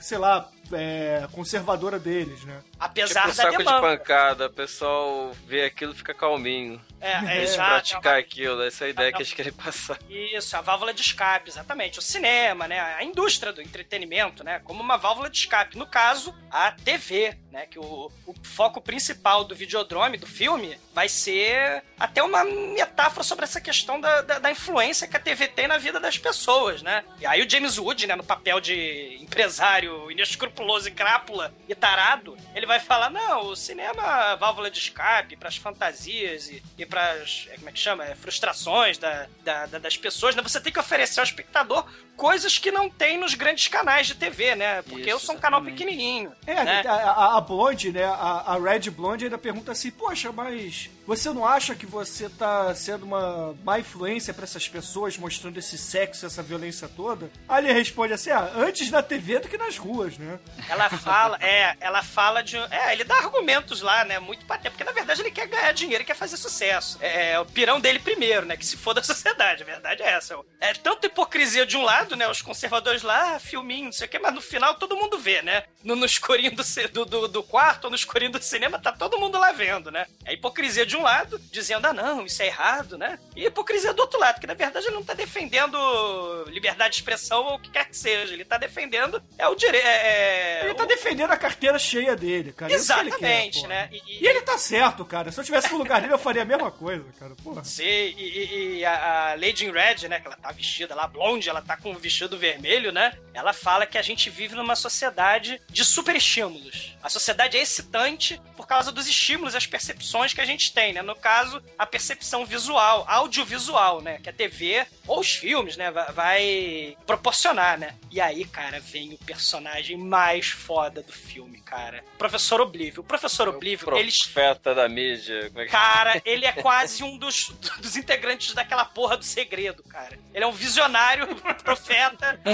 sei lá, é, conservadora deles, né? Apesar tipo da saco de demanda. pancada, o pessoal vê aquilo e fica calminho. É, é, Eles exato. praticar aquilo, essa é a ideia que eles querem passar. Isso, a válvula de escape, exatamente. O cinema, né? A indústria do entretenimento, né? Como uma válvula de escape. No caso, a TV, né? Que o, o foco principal do videodrome, do filme, vai ser até uma metáfora sobre essa questão da, da, da influência que a TV tem na vida das pessoas, né? E aí o James Wood, né? No papel de empresário inescrupuloso e crápula e tarado, ele vai falar, não, o cinema é válvula de escape para as fantasias e, e para as, como é que chama? É, frustrações da, da- da- das pessoas, né? Você tem que oferecer ao espectador coisas que não tem nos grandes canais de TV, né? Porque eu sou um canal pequenininho. É, né? a, a, a Blonde, né? A, a Red Blonde ainda pergunta assim: Poxa, mas você não acha que você tá sendo uma má influência pra essas pessoas, mostrando esse sexo, essa violência toda? Aí ele responde assim: Ah, antes na TV do que nas ruas, né? Ela fala, é, ela fala de. É, ele dá argumentos lá, né? Muito patente, porque na verdade ele quer ganhar dinheiro, ele quer fazer sucesso. É, é o pirão dele primeiro, né? Que se for da sociedade, a verdade é essa. É tanta hipocrisia de um lado, né? Os conservadores lá, ah, filminho, não sei o quê, mas no final todo mundo vê, né? No, no escurinho do, do, do quarto ou no escurinho do cinema, tá todo mundo lá vendo, né? É hipocrisia de um um lado, dizendo, ah não, isso é errado, né? E hipocrisia do outro lado, que na verdade ele não tá defendendo liberdade de expressão ou o que quer que seja. Ele tá defendendo é o direito. É, Ele tá defendendo a carteira cheia dele, cara. Isso que ele quer, Exatamente, porra. né? E ele tá certo, cara. Se eu tivesse no lugar dele, eu faria a mesma coisa, cara. Porra. Sim, e, e- e a, a Lady in Red, né, que ela tá vestida lá, blonde, ela tá com um vestido vermelho, né? Ela fala que a gente vive numa sociedade de superestímulos. A sociedade é excitante por causa dos estímulos, as percepções que a gente tem, né? No caso, a percepção visual, audiovisual, né? Que a TV ou os filmes, né, va- vai proporcionar, né? E aí, cara, vem o personagem mais foda do filme, cara. Professor Oblívio. O Professor Oblívio, ele Profeta da mídia. É que... Cara, ele é quase um dos, dos integrantes daquela porra do segredo, cara. Ele é um visionário, profeta.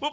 O-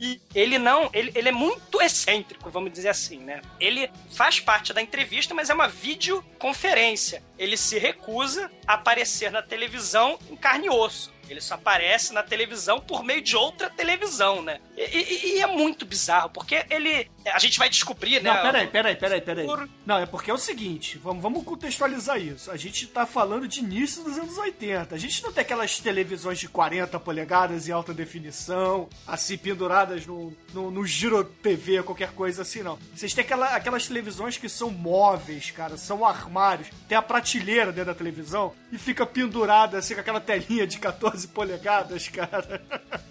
e ele não. Ele, ele é muito excêntrico, vamos dizer assim, né? Ele faz parte da entrevista, mas é uma videoconferência. Ele se recusa a aparecer na televisão em carne e osso. Ele só aparece na televisão por meio de outra televisão, né? E, e- e é muito bizarro, porque ele. A gente vai descobrir, né? Não, peraí, peraí, peraí, peraí. Não, é porque é o seguinte, vamos, vamos contextualizar isso. A gente tá falando de início dos anos 80. A gente não tem aquelas televisões de 40 polegadas em alta definição, assim, penduradas no, no, no Giro TV, qualquer coisa assim, não. Vocês têm aquela, aquelas televisões que são móveis, cara, são armários. Tem a prateleira dentro da televisão e fica pendurada, assim, com aquela telinha de 14 polegadas, cara.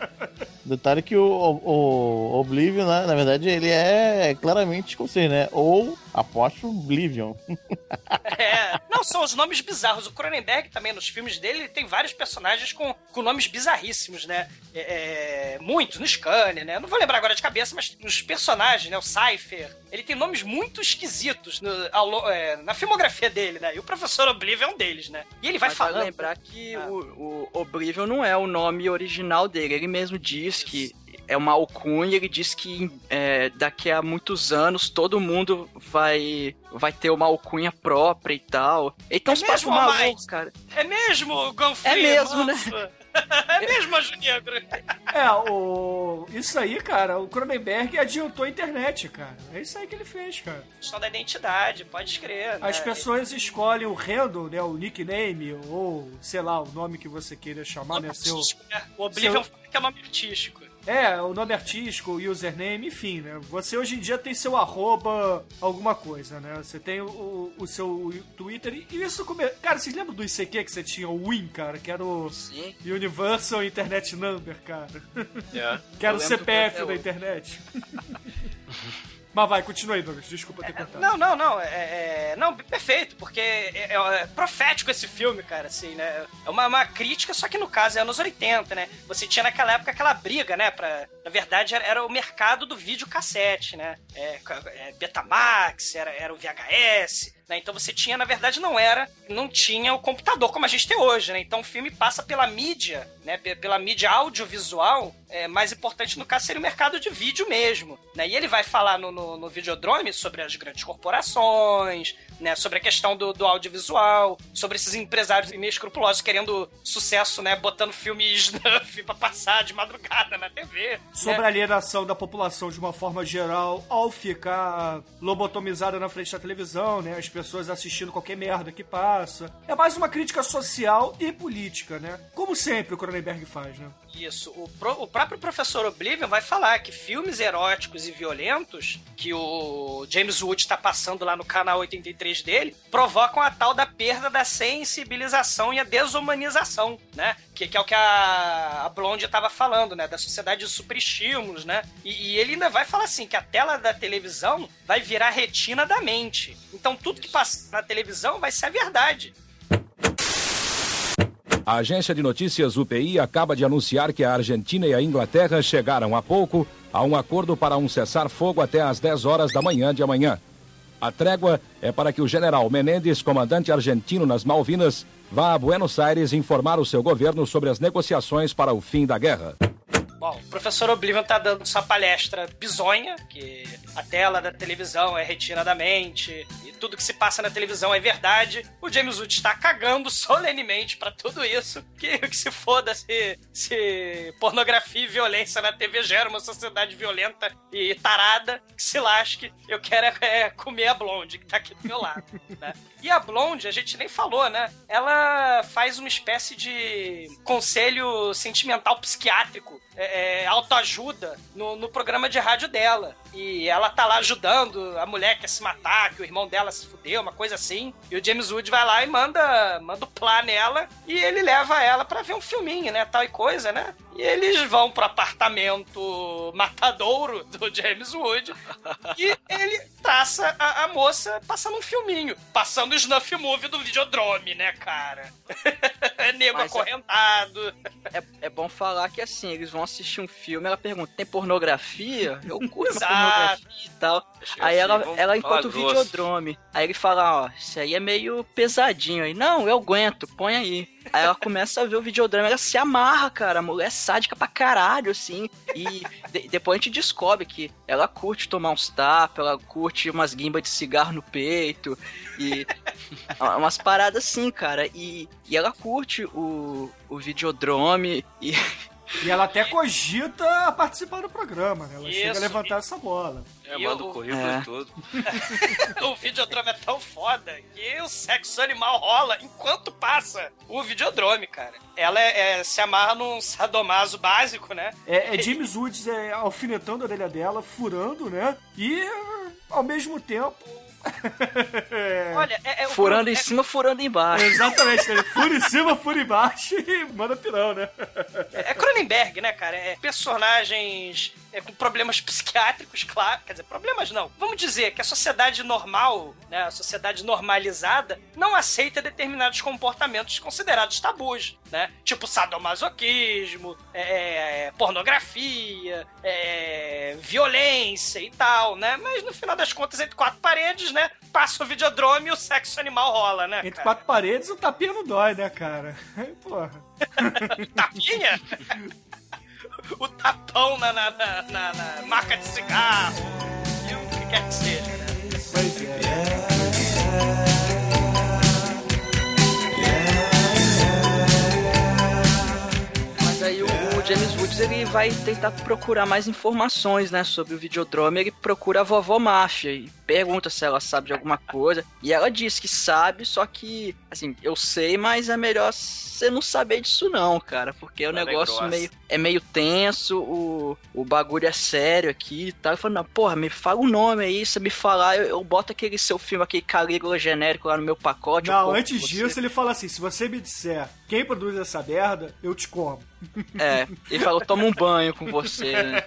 Detalhe que o, o, o Oblivion, né, na verdade, ele é claramente escocês, né? Ou aposto Oblivion. É, não, são os nomes bizarros. O Cronenberg também, nos filmes dele, ele tem vários personagens com, com nomes bizarríssimos, né? É, é, muitos, no Scanner, né? Não vou lembrar agora de cabeça, mas os personagens, né? O Cypher, ele tem nomes muito esquisitos no- ao é, na filmografia dele, né? E o Professor Oblivion é um deles, né? E ele vai Mas falando... Vale lembrar que o, o Oblivion não é o nome original dele. Ele mesmo diz que é uma alcunha. Ele diz que é, daqui a muitos anos todo mundo vai, vai ter uma alcunha própria e tal. Então É mesmo, Amai? malucos, cara. É mesmo, Gonfrey? É mesmo, né? manso? é mesmo, Anjo Negro? É, o. Isso aí, cara, o Cronenberg adiantou a internet, cara. É isso aí que ele fez, cara. questão da identidade, pode escrever. As né? pessoas escolhem o handle, né? O nickname, ou sei lá, o nome que você queira chamar, né? Seu, É, O Oblivion seu- que é nome artístico. É, o nome artístico, o username, enfim, né? Você hoje em dia tem seu arroba alguma coisa, né? Você tem o, o seu Twitter e isso come... Cara, vocês lembram do ICQ que você tinha o Win, cara? Que era o Universal Internet Number, cara. É. Que era Eu o CPF da internet. Mas vai, continua aí, Douglas. Desculpa ter cortado. Não, não, não. É, é- não, perfeito, porque é, é- é profético esse filme, cara, assim, né? É uma, uma crítica, só que no caso é anos 80, né? Você tinha naquela época aquela briga, né? Pra, na verdade, era, era o mercado do videocassete, né? É, é, Betamax, era, era o VHS. Né? Então você tinha, na verdade, não era, não tinha o computador como a gente tem hoje, né? Então o filme passa pela mídia, né? Pe- Pela mídia audiovisual, é, mais importante no caso seria o mercado de vídeo mesmo, né? E ele vai falar no, no, no Videodrome sobre as grandes corporações, né? Sobre a questão do, do audiovisual, sobre esses empresários inescrupulosos querendo sucesso, né? Botando filme snuff pra passar de madrugada na TV. Sobre né? a alienação da população de uma forma geral ao ficar lobotomizada na frente da televisão, né? As pessoas assistindo qualquer merda que passa. É mais uma crítica social e política, né? Como sempre o Cronenberg faz, né? Isso. O, pro- o próprio professor Oblivion vai falar que filmes eróticos e violentos que o James Wood tá passando lá no canal 83 dele provocam a tal da perda da sensibilização e a desumanização, né? Que, que é o que a, a Blonde tava falando, né? Da sociedade de superestímulos, né? E, e ele ainda vai falar assim, que a tela da televisão vai virar retina da mente. Então tudo que passa na televisão vai ser a verdade. A agência de notícias UPI acaba de anunciar que a Argentina e a Inglaterra chegaram há pouco a um acordo para um cessar-fogo até às 10 horas da manhã de amanhã. A trégua é para que o general Menendez, comandante argentino nas Malvinas, vá a Buenos Aires informar o seu governo sobre as negociações para o fim da guerra. Bom, o professor Oblivion tá dando sua palestra bizonha, que a tela da televisão é retina da mente e tudo que se passa na televisão é verdade. O James Wood está cagando solenemente pra tudo isso. Que, que se foda se, se pornografia e violência na TV gera uma sociedade violenta e tarada, que se lasque. Eu quero é, é comer a Blonde, que tá aqui do meu lado. né? E a Blonde, a gente nem falou, né? Ela faz uma espécie de conselho sentimental psiquiátrico, é, é, autoajuda no, no programa de rádio dela. E ela tá lá ajudando a mulher que quer se matar, que o irmão dela se fudeu, uma coisa assim. E o James Wood vai lá e manda, manda o plá nela e ele leva ela pra ver um filminho, né? Tal e coisa, né? E eles vão pro apartamento matadouro do James Wood e ele traça a, a moça passando um filminho, passando o snuff movie do Videodrome, né, cara? é nego Mas é- acorrentado. É, é bom falar que assim, eles vão assistir um filme, ela pergunta, tem pornografia? Eu curto pornografia e tal. Aí ela, vamos ela encontra o videodrome. Aí ele fala, ó, isso aí é meio pesadinho aí. Não, eu aguento, põe aí. Aí ela começa a ver o videodrama, ela se amarra, cara. A mulher é sádica pra caralho, assim. E de- depois a gente descobre que ela curte tomar uns tapas, ela curte umas guimbas de cigarro no peito. E umas paradas assim, cara. E, e ela curte o, o videodrome. E E ela até cogita participar do programa, né? Ela chega a Isso. levantar essa bola. É, E manda o- currículo É. e tudo. o videodrome é tão foda que o sexo animal rola enquanto passa o videodrome, cara. Ela é- é- se amarra num sadomaso básico, né? É, é James Woods é, alfinetando a orelha dela, furando, né? E ao mesmo tempo. É, Olha, é, é o furando é- em cima, furando embaixo. Exatamente, ele fura em cima, fura embaixo e manda pirão, né? É Cronenberg, né, cara? É personagens é, com problemas psiquiátricos, claro. Quer dizer, problemas não. Vamos dizer que a sociedade normal, né, a sociedade normalizada, não aceita determinados comportamentos considerados tabus, né? Tipo sadomasoquismo, é, pornografia, é, violência e tal, né? Mas no final das contas, entre quatro paredes, né, passa o videodrome e o sexo animal rola, né, Entre cara? quatro paredes, o tapinha não dói, né, cara? Porra. Tapinha? O tapão na, na, na, na- na marca de cigarro. O que quer que seja, né? Aí o James Woods ele vai tentar procurar mais informações, né, sobre o Videodrome. Ele procura a vovó máfia e pergunta se ela sabe de alguma coisa. E ela diz que sabe, só que, assim, eu sei, mas é melhor você não saber disso não, cara, porque o é negócio grossa. meio, é meio tenso, o, o bagulho é sério aqui e tal. Eu falo, não, porra, me fala um nome aí, se me falar, eu, eu boto aquele seu filme, aquele Calígula genérico lá no meu pacote. Não, antes disso, ele fala assim: se você me disser quem produz essa merda, eu te como. É, ele falou, toma um banho com você, né?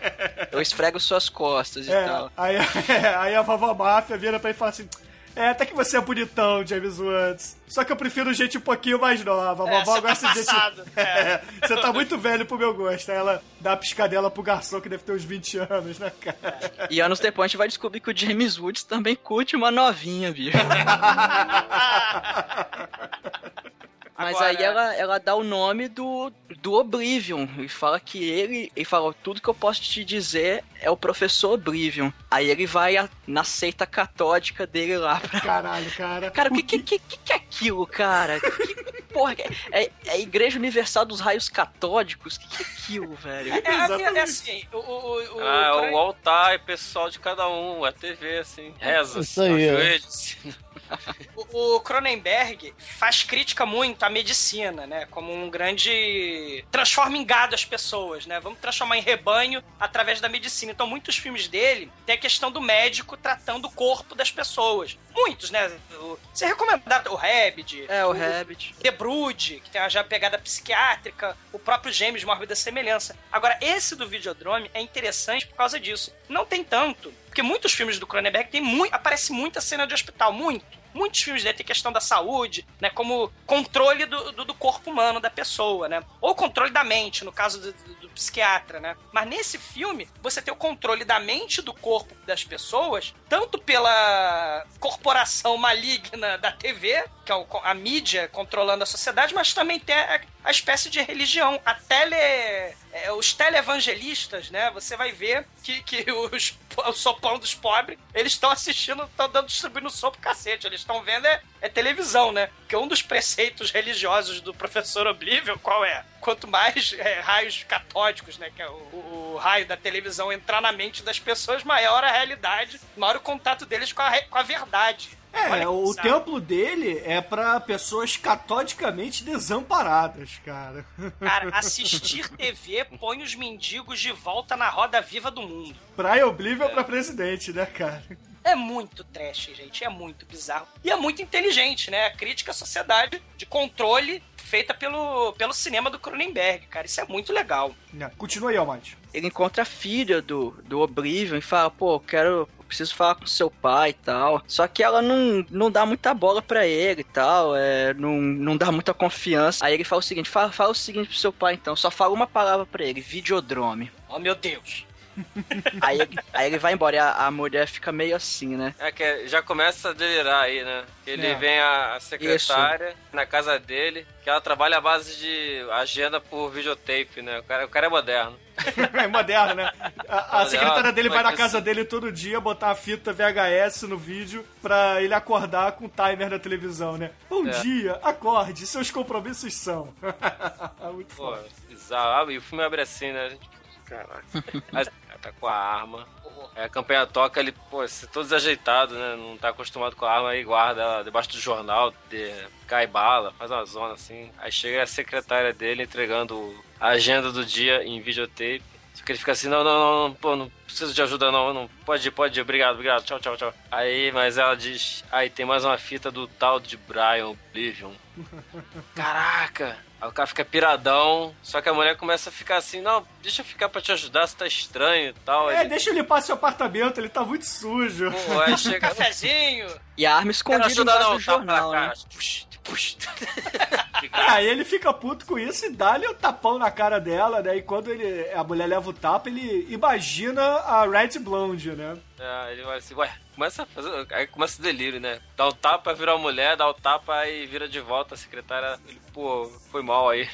Eu esfrego suas costas e É, tal. aí, aí a vovó máfia vira pra ele e fala assim: É, até que você é bonitão, James Woods. Só que eu prefiro gente um pouquinho mais nova. A É, vovó você tá gosta de gente. é. É, você tá muito velho pro meu gosto. Aí ela dá a piscadela pro garçom que deve ter uns 20 anos, né, cara? E anos depois a gente vai descobrir que o James Woods também curte uma novinha, bicho. Mas Agora- aí ela, ela dá o nome do, do Oblivion e fala que ele, ele fala, tudo que eu posso te dizer é o professor Oblivion. Aí ele vai a- na seita catódica dele lá pra... Caralho, cara. Cara, o que, que, que, que, que é aquilo, cara? Que, porra, é, é, é a Igreja Universal dos Raios Catódicos? O que, que é aquilo, velho? É, é, é assim, o, o, o, Ah, Cronen- o altar é pessoal de cada um, a TV, assim. Reza, Isso aí, é. O, o Cronenberg faz crítica muito à medicina, né? Como um grande. transforma em gado as pessoas, né? Vamos transformar em rebanho através da medicina. Então, muitos filmes dele tem a questão do médico tratando o corpo das pessoas. Muitos, né? O, você recomendar o Rabbit, É, o Rabbit. The Brood, que tem já pegada psiquiátrica, o próprio James Mórbida Semelhança. Agora, esse do Videodrome é interessante por causa disso. Não tem tanto, porque muitos filmes do Cronenberg tem muito, aparece muita cena de hospital, muito. Muitos filmes dele tem questão da saúde, né? Como controle do, do, do corpo humano da pessoa, né? Ou controle da mente, no caso do, do- do psiquiatra, né? Mas nesse filme, você tem o controle da mente do corpo das pessoas, tanto pela corporação maligna da TV, que é a mídia controlando a sociedade, mas também tem a, a espécie de religião. A tele. é, os televangelistas, né? Você vai ver que, que os, o sopão dos pobres, eles estão assistindo, estão dando distribuindo sopa pro cacete. Eles estão vendo é, é televisão, né? Porque um dos preceitos religiosos do professor Oblivion, qual é? Quanto mais é, raios catódicos, né? Que é o, o- o raio da televisão entrar na mente das pessoas, maior a realidade, maior o contato deles com a, com a verdade. Olha É, que o bizarro. templo dele é pra pessoas catodicamente desamparadas, cara. Cara, assistir TV põe os mendigos de volta na roda viva do mundo. Praia Oblivion pra presidente, né, cara? É muito trash, gente. É muito bizarro. E é muito inteligente, né? A crítica à sociedade de controle feita pelo, pelo cinema do Cronenberg, cara. Isso é muito legal. Continua aí, Almighty. Ele encontra a filha do, do Oblivion e fala, pô, quero. Preciso falar com seu pai e tal. Só que ela não, não dá muita bola pra ele e tal. É, não, não dá muita confiança. Aí ele fala o seguinte: fala, fala o seguinte pro seu pai então. Só fala uma palavra pra ele: videodrome. Oh, meu Deus. Aí, ele- aí ele vai embora e a, a mulher fica meio assim, né? É que já começa a delirar aí, né? Ele É. vem a, a secretária na casa dele, que ela trabalha à base de agenda por videotape, né? O cara, o cara é moderno. É moderno, né? A, a secretária dele vai na mas casa isso- dele todo dia botar a fita VHS no vídeo pra ele acordar com o timer da televisão, né? Bom É. dia, acorde, seus compromissos são. Muito Pô, foda. bizarro. Ah, E o filme abre assim, né? Tipo, caraca. Aí tá com a arma. Aí a campanha toca, ele, pô, esse todo desajeitado, né? Não tá acostumado com a arma, aí guarda ela debaixo do jornal, de, cai bala, faz uma zona assim. Aí chega a secretária dele entregando a agenda do dia em videotape. Só que ele fica assim, não, não, não, não, pô, não preciso de ajuda não, não, pode ir, pode ir, obrigado, obrigado, tchau, tchau, tchau. Aí, mas ela diz, aí tem mais uma fita do tal de Brian Oblivion. Caraca! Aí o cara fica piradão, só que a mulher começa a ficar assim, não, deixa eu ficar pra te ajudar, você tá estranho e tal. É, Ele, deixa eu limpar seu apartamento, ele tá muito sujo. Pô, aí chega... Cafezinho. E a arma escondida ajudar embaixo não, do tá, jornal, né? Puxa, puxa. Aí ele fica puto com isso e dá-lhe o tapão na cara dela, né? E quando ele, a mulher leva o tapa, ele imagina a Red Blonde, né? É, ele vai assim, ué, começa a fazer. Aí começa o delírio, né? Dá um tapa, vira uma mulher, dá o tapa e vira de volta a secretária. Ele, pô, foi mal aí.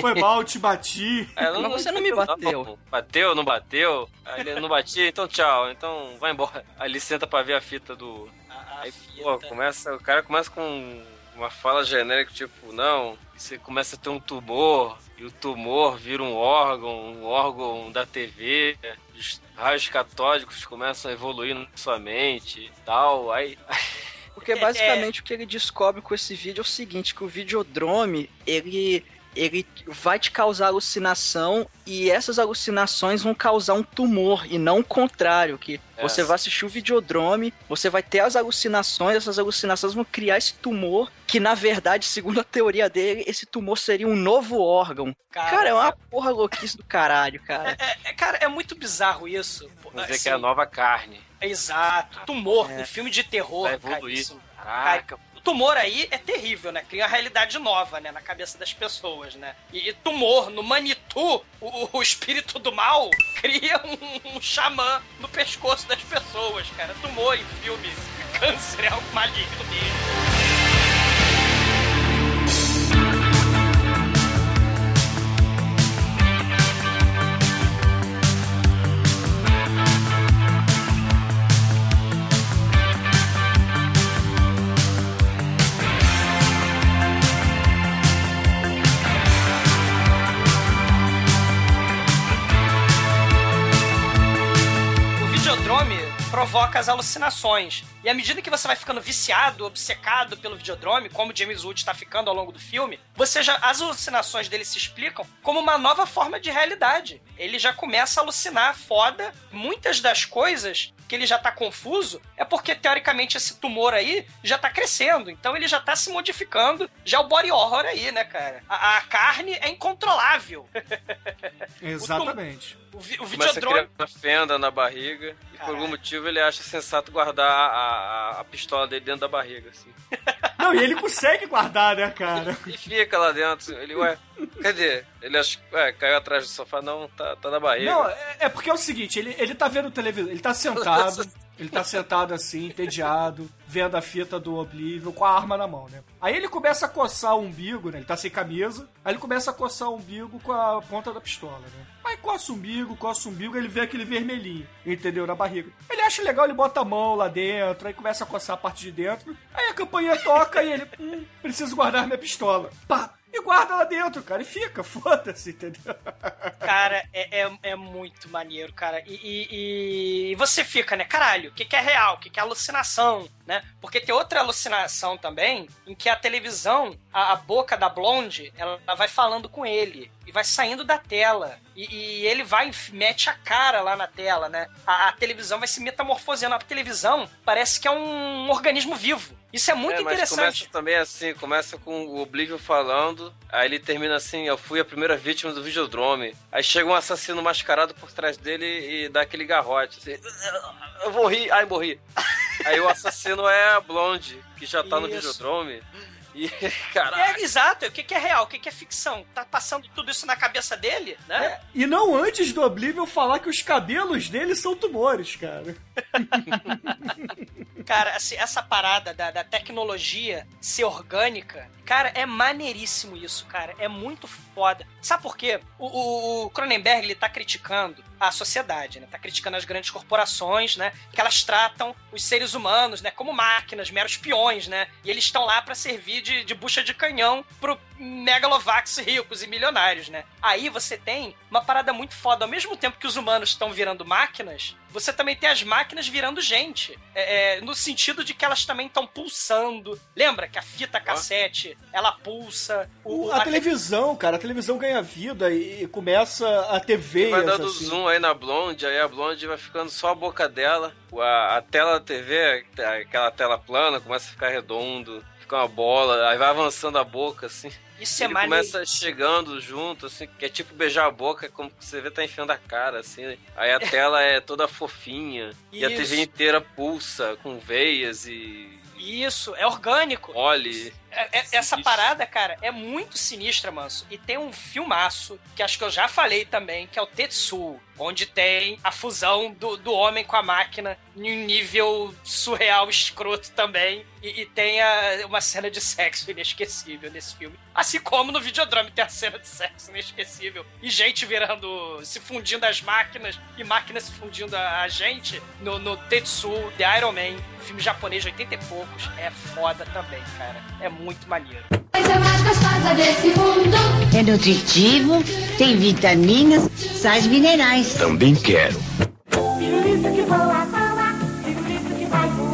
Foi mal, te bati. É, Mas você não me bateu. Bateu, não bateu? Aí ele não batia, então tchau, então vai embora. Aí ele senta pra ver a fita do. Aí, pô, começa, o cara começa com uma fala genérica, tipo, não, você começa a ter um tumor, e o tumor vira um órgão, um órgão da TV, os raios catódicos começam a evoluir na sua mente e tal, aí. Porque basicamente o que ele descobre com esse vídeo é o seguinte, que o videodrome, ele ele vai te causar alucinação e essas alucinações vão causar um tumor e não o contrário, que É. você vai assistir o videodrome, você vai ter as alucinações, essas alucinações vão criar esse tumor, que na verdade, segundo a teoria dele, esse tumor seria um novo órgão. Cara, Cara, é uma porra louquice do caralho, cara. É, cara, é muito bizarro isso. Dizer assim, que é a nova carne. Exato. Tumor, É. um filme de terror. Vai cara, evoluir. isso- Caraca, tumor aí é terrível, né? Cria uma realidade nova, né? Na cabeça das pessoas, né? E, tumor no Manitou, o, o espírito do mal, cria um, um xamã no pescoço das pessoas, cara. Tumor em filme, câncer é algo maligno mesmo. Provoca as alucinações. E à medida que você vai ficando viciado, obcecado pelo videodrome, como James Wood está ficando ao longo do filme, você já as alucinações dele se explicam como uma nova forma de realidade. Ele já começa a alucinar foda. Muitas das coisas que ele já tá confuso é porque teoricamente esse tumor aí já tá crescendo, então ele já tá se modificando. Já é o body horror aí, né, cara? A, a carne é incontrolável. Exatamente. O, vi- o começa a videodrome criar uma fenda na barriga e por algum motivo ele acha sensato guardar a, a, a pistola dele dentro da barriga, assim. Não, e ele consegue guardar, né, cara? E fica lá dentro. Ele, ué, cadê? Ele acha que, ué, caiu atrás do sofá, não, tá, tá na barriga. Não, é, é porque é o seguinte, ele, ele tá vendo televisão, ele tá sentado, Ele tá sentado assim, entediado, vendo a fita do Oblivion com a arma na mão, né? Aí ele começa a coçar o umbigo, né? Ele tá sem camisa. Aí ele começa a coçar o umbigo com a ponta da pistola, né? Aí coça o umbigo, coça o umbigo, ele vê aquele vermelhinho, entendeu? Na barriga. Ele acha legal, ele bota a mão lá dentro, aí começa a coçar a parte de dentro. Aí a campainha toca e ele, hum, preciso guardar minha pistola. Pá! E guarda lá dentro, cara, e fica, foda-se, entendeu? Cara, é, é, é muito maneiro, cara. E, e- e você fica, né? Caralho, o que, que é real? O que, que é alucinação? Né? Porque tem outra alucinação também, em que a televisão, a, a boca da Blonde, ela, ela vai falando com ele. E vai saindo da tela. E, e ele vai, mete a cara lá na tela, né? A, a televisão vai se metamorfoseando. A televisão parece que é um organismo vivo. Isso é muito É, mas interessante. começa também assim, começa com o Oblivion falando, aí ele termina assim, eu fui a primeira vítima do Videodrome. Aí chega um assassino mascarado por trás dele e dá aquele garrote, assim, eu vou rir, ai morri. Aí o assassino é a Blonde, que já tá no Isso. Videodrome. E, caralho. É, exato. O que, que é real? O que, que é ficção? Tá passando tudo isso na cabeça dele, né? E não antes do Oblivion falar que os cabelos dele são tumores, cara. Cara, assim, essa parada da, da tecnologia ser orgânica, cara, é maneiríssimo isso, cara. É muito foda. Sabe por quê? O, o, Cronenberg, ele tá criticando a sociedade, né? Tá criticando as grandes corporações, né? Que elas tratam os seres humanos, né? Como máquinas, meros peões, né? E eles estão lá pra servir de, de bucha de canhão pro megalovax ricos e milionários, né? Aí você tem uma parada muito foda. Ao mesmo tempo que os humanos estão virando máquinas, você também tem as máquinas virando gente. É, é, no sentido de que elas também estão pulsando. Lembra que a fita cassete, ela pulsa. O, A televisão, cara, a televisão ganha vida e e começa a veias, vai dando assim. zoom aí na Blonde, aí a Blonde vai ficando só a boca dela. A, a tela da TV, aquela tela plana, começa a ficar redondo, fica uma bola, aí vai avançando a boca, assim. Isso é maneiro. começa chegando junto, assim, que é tipo beijar a boca, como que você vê tá enfiando a cara, assim. né? Aí a tela é toda fofinha, e a Isso. TV inteira pulsa, com veias e Isso, é orgânico. mole. É- é- essa parada, cara, é muito sinistra, manso. E tem um filmaço, que acho que eu já falei também, que é o Tetsuo, onde tem a fusão do, do homem com a máquina em um nível surreal, escroto também. E, e tem a- uma cena de sexo inesquecível nesse filme. Assim como no Videodrome tem a cena de sexo inesquecível. E gente virando, se fundindo as máquinas, e máquinas se fundindo a, a gente no, no Tetsuo, The Iron Man, filme japonês de 80 e poucos. É foda também, cara. É muito maneiro. Coisa mais gostosa desse mundo. É nutritivo, tem vitaminas, sais minerais. Também quero. Pirulito que voa, voa. Pirulito que vai voar.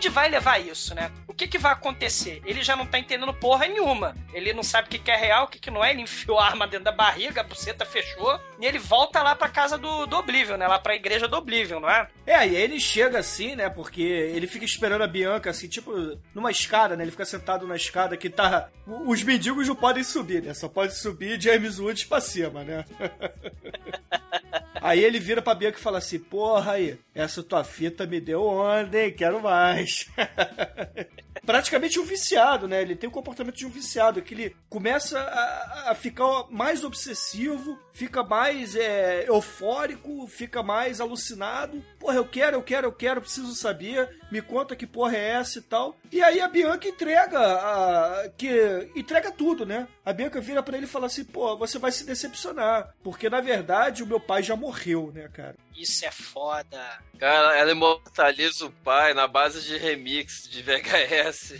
Onde vai levar isso, né? O que que vai acontecer? Ele já não tá entendendo porra nenhuma. Ele não sabe o que que é real, o que que não é. Ele enfiou a arma dentro da barriga, a buceta fechou. E ele volta lá pra casa do, do Oblivion, né? Lá pra igreja do Oblivion, não é? É, e aí ele chega assim, né? Porque ele fica esperando a Bianca, assim, tipo, numa escada, né? Ele fica sentado na escada que tá. Os mendigos não podem subir, né? Só pode subir James Woods pra cima, né? Aí ele vira pra Bianca e fala assim: Porra aí, essa tua fita me deu onda, hein? Quero mais. Praticamente um viciado, né? Ele tem o comportamento de um viciado, que ele começa a, a ficar mais obsessivo, fica mais é, eufórico, fica mais alucinado. Porra, eu quero, eu quero, eu quero, preciso saber, me conta que porra é essa e tal. E aí a Bianca entrega a, que entrega tudo, né? A Bianca vira pra ele e fala assim: pô, você vai se decepcionar, porque na verdade o meu pai já morreu, né, cara? Isso é foda. Cara, ela imortaliza o pai na base de remix de VHS.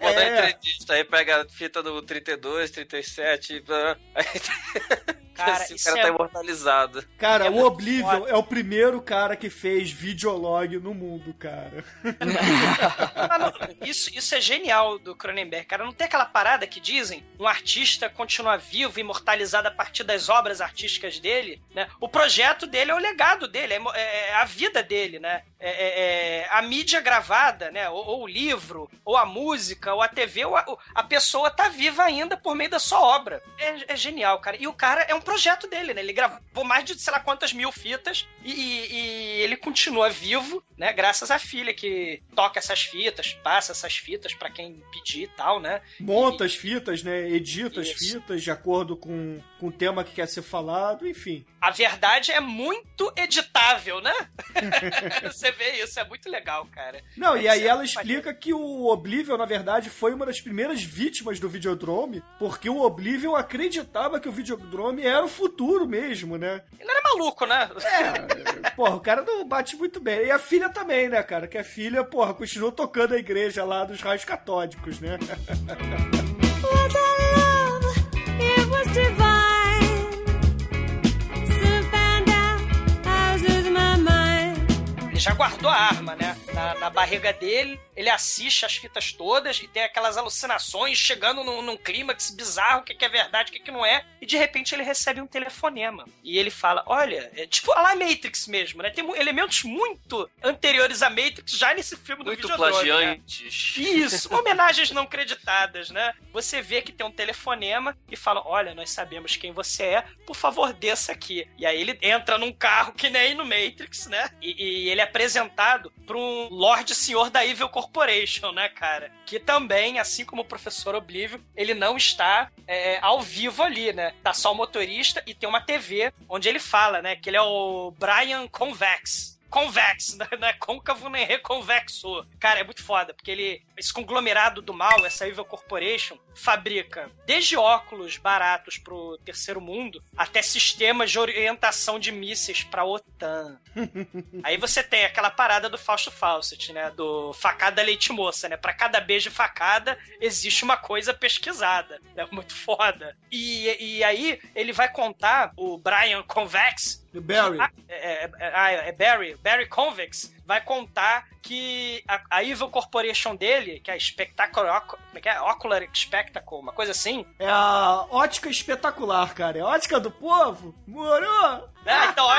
Vou dar entrevista, aí pega a fita do 32, 37, e Cara, assim, cara é- tá imortalizado. Cara, É o Oblivion é o primeiro cara que fez videolog no mundo, cara. Não, isso, isso é genial do Cronenberg, cara. Não tem aquela parada que dizem um artista continua vivo, imortalizado a partir das obras artísticas dele, né? O projeto dele é o legado dele, é, mo- é a vida dele, né? É, é, é, a mídia gravada, né? Ou, ou o livro, ou a música, ou a TV, ou a, a pessoa tá viva ainda por meio da sua obra. É, é genial, cara. E o cara é um projeto dele, né? Ele gravou mais de sei lá quantas mil fitas e, e- e ele continua vivo, né? Graças à filha que toca essas fitas, passa essas fitas pra quem pedir e tal, né? Monta as fitas, né? Edita as Isso. fitas de acordo com, com o tema que quer ser falado, enfim. A verdade é muito editável, né? Você vê isso, é muito legal, cara. Não, e É aí ela explica que o Oblivion, na verdade, foi uma das primeiras vítimas do Videodrome, porque o Oblivion acreditava que o Videodrome era o futuro mesmo, né? Ele era maluco, né? É, porra, o cara não bate muito bem. E a filha também, né, cara? Que a filha, porra, continuou tocando a igreja lá dos raios catódicos, né? What I love, it was divine. Já guardou a arma, né? Na, na barriga dele, ele assiste as fitas todas e tem aquelas alucinações chegando num, num clímax bizarro, o que, que é verdade, o que, que não é. E de repente ele recebe um telefonema. E ele fala: Olha, é tipo a lá Matrix mesmo, né? Tem elementos muito anteriores a Matrix já nesse filme do Muito Videodrome, né? plagiantes. Isso, homenagens não creditadas, né? Você vê que tem um telefonema e fala: Olha, nós sabemos quem você é, por favor, desça aqui. E aí ele entra num carro que nem no Matrix, né? E, e ele é apresentado pra um Lorde Senhor da Evil Corporation, né, cara? Que também, assim como o professor Oblivion, ele não está é, ao vivo ali, né? Tá só o motorista e tem uma TV onde ele fala, né? Que ele é o Brian Convex convex, não é côncavo nem reconvexo. Cara, é muito foda, porque ele, esse conglomerado do mal, essa Evil Corporation, fabrica desde óculos baratos pro terceiro mundo até sistemas de orientação de mísseis pra OTAN. Aí você tem aquela parada do Fausto Fawcett, né? Do facada leite moça, né? Pra cada beijo e facada existe uma coisa pesquisada. É muito foda. E, e aí ele vai contar, o Brian Convex, O Barry. ah, é, é, é, é Barry, Barry Convex, vai contar que a, a Evil Corporation dele, que é a Spectacular, como é que é? Ocular Spectacle, uma coisa assim. É a ótica espetacular, cara. É a ótica do povo. Morou! É, então,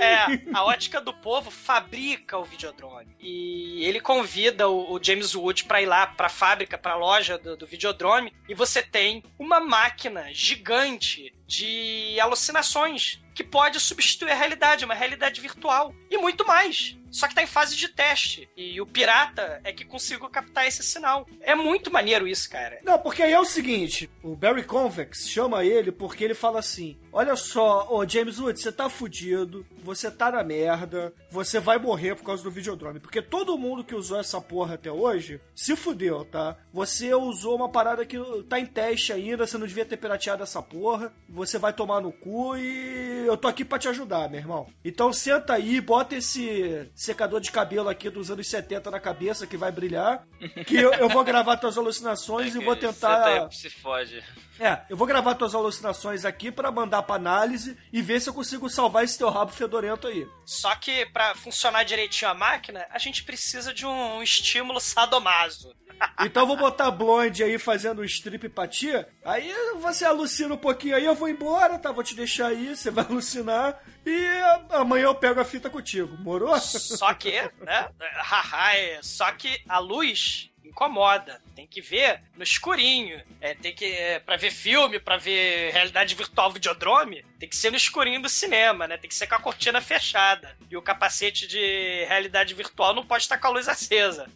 é, a ótica do povo fabrica o Videodrome. E ele convida o, o James Wood pra ir lá pra fábrica, pra loja do, do Videodrome, e você tem uma máquina gigante de alucinações que pode substituir a realidade, uma realidade virtual. E muito mais. Só que tá em fase de teste. E o pirata é que conseguiu captar esse sinal. É muito maneiro isso, cara. Não, porque aí é o seguinte, o Barry Convex chama ele porque ele fala assim: Olha só, ô James Wood, você tá fudido, você tá na merda, você vai morrer por causa do Videodrome. Porque todo mundo que usou essa porra até hoje se fudeu, tá? Você usou uma parada que tá em teste ainda, você não devia ter pirateado essa porra, você vai tomar no cu e eu tô aqui pra te ajudar, meu irmão. Então senta aí, bota esse secador de cabelo aqui dos anos 70 na cabeça que vai brilhar, que eu, eu vou gravar tuas alucinações e vou Senta tentar. aí, se fode. É, eu vou gravar tuas alucinações aqui pra mandar pra análise e ver se eu consigo salvar esse teu rabo fedorento aí. Só que pra funcionar direitinho a máquina, a gente precisa de um estímulo sadomaso. Então eu vou botar blonde aí fazendo um strip pra ti. Aí você alucina um pouquinho aí, eu vou embora, tá? Vou te deixar aí, você vai alucinar. E amanhã eu pego a fita contigo, morou? Só que, né? Haha, é, só que a luz incomoda. Tem que ver no escurinho. É, tem que é, para ver filme, pra ver realidade virtual videodrome, tem que ser no escurinho do cinema, né? Tem que ser com a cortina fechada. E o capacete de realidade virtual não pode estar com a luz acesa.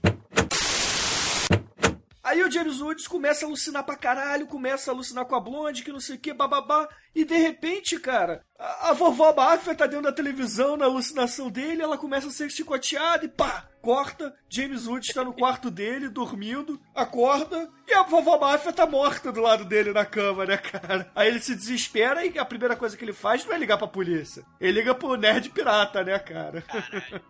Aí o James Woods começa a alucinar pra caralho, começa a alucinar com a blonde, que não sei o que, bababá. E de repente, cara, a, a vovó Máfia tá dentro da televisão na alucinação dele, ela começa a ser chicoteada e pá! Corta, James Woods está no quarto dele, dormindo, acorda, e a vovó Máfia tá morta do lado dele na cama, né, cara? Aí ele se desespera e a primeira coisa que ele faz não é ligar pra polícia. Ele liga pro nerd pirata, né, cara?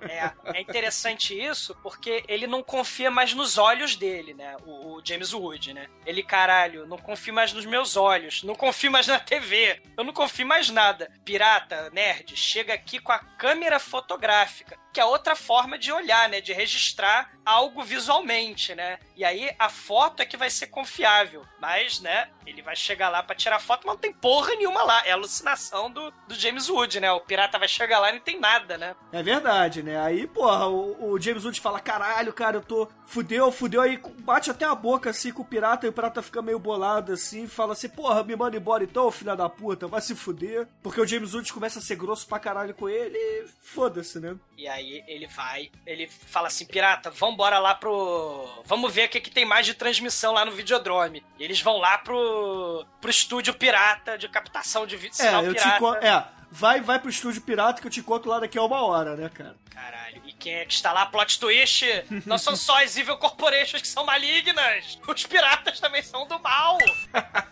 É, é interessante isso porque ele não confia mais nos olhos dele, né? O, o James Wood, né? Ele, caralho, não confio mais nos meus olhos, não confio mais na TV. Eu não confio mais nada. Pirata, nerd, chega aqui com a câmera fotográfica, que é outra forma de olhar, né? De registrar algo visualmente, né? E aí a foto é que vai ser confiável. Mas, né, ele vai chegar lá pra tirar foto, mas não tem porra nenhuma lá. É alucinação do, do James Wood, né? O pirata vai chegar lá e não tem nada, né? É verdade, né? Aí, porra, o, o James Wood fala: caralho, cara, eu tô. Fudeu, fudeu. Aí bate até a boca assim com o pirata e o pirata fica meio bolado assim. Fala assim: porra, me manda embora então, filha da puta, vai se fuder. Porque o James Wood começa a ser grosso pra caralho com ele e foda-se, né? E aí ele vai, ele fala assim, pirata, vambora lá pro... Vamos ver o que, que tem mais de transmissão lá no Videodrome. E eles vão lá pro, pro estúdio pirata de captação de vídeo, sinal É, eu te pirata. conto. É, vai, vai pro estúdio pirata que eu te conto lá daqui a uma hora, né, cara? Caralho, e quem é que está lá? Plot twist? Não são só as Evil Corporations que são malignas. Os piratas também são do mal.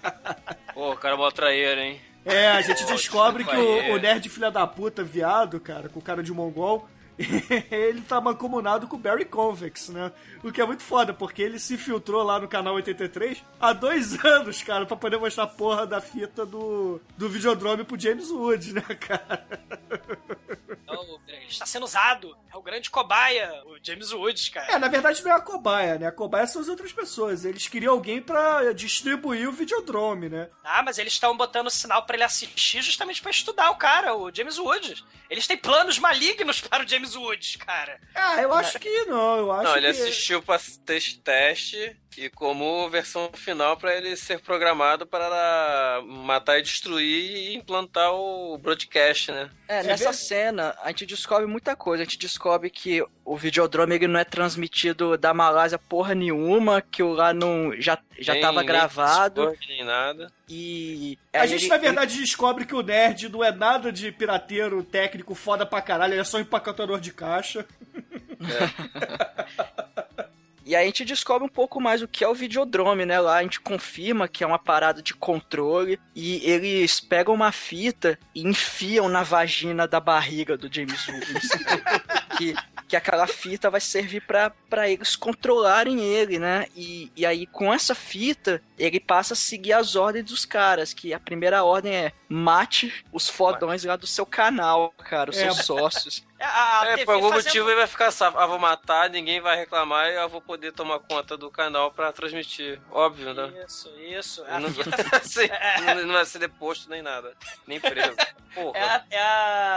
Pô, o cara é mó traíra, hein? É, a gente descobre que o, aí. o nerd filha da puta, viado, cara, com cara de mongol, ele tá mancomunado com o Barry Convex, né? O que é muito foda, porque ele se filtrou lá no canal 83 há dois anos, cara, pra poder mostrar a porra da fita do, do Videodrome pro James Wood, né, cara? Está sendo usado. É o grande cobaia, o James Woods, cara. É, na verdade não é a cobaia, né? A cobaia são as outras pessoas. Eles queriam alguém pra distribuir o Videodrome, né? Ah, mas eles estão botando sinal pra ele assistir justamente pra estudar o cara, o James Woods. Eles têm planos malignos para o James Woods, cara. Ah, eu acho que não, eu acho Não, ele que... assistiu pra teste, teste e como versão final pra ele ser programado para matar e destruir e implantar o broadcast, né? É, nessa cena a gente descobre muita coisa. A gente descobre que o Videodrome ele não é transmitido da Malásia porra nenhuma, que o lá não já, já Nem- tava nem gravado. Discord, Nem nada. E. A gente, ele- na verdade, descobre que o nerd não é nada de pirateiro técnico foda pra caralho, ele é só empacotador de caixa. E aí a gente descobre um pouco mais o que é o Videodrome, né? Lá a gente confirma que é uma parada de controle e eles pegam uma fita e enfiam na vagina da barriga do James Woods. que, que aquela fita vai servir pra pra eles controlarem ele, né? E, e aí com essa fita ele passa a seguir as ordens dos caras, que a primeira ordem é mate os fodões lá do seu canal, cara, os É. seus sócios. É, a, a É, TV por algum fazendo- motivo ele vai ficar safo. Ah, vou matar, ninguém vai reclamar e eu vou poder tomar conta do canal pra transmitir. Óbvio, né? Isso, isso. A Não, fita- vai ser, não- não vai ser deposto nem nada. Nem preso. Porra. É a, é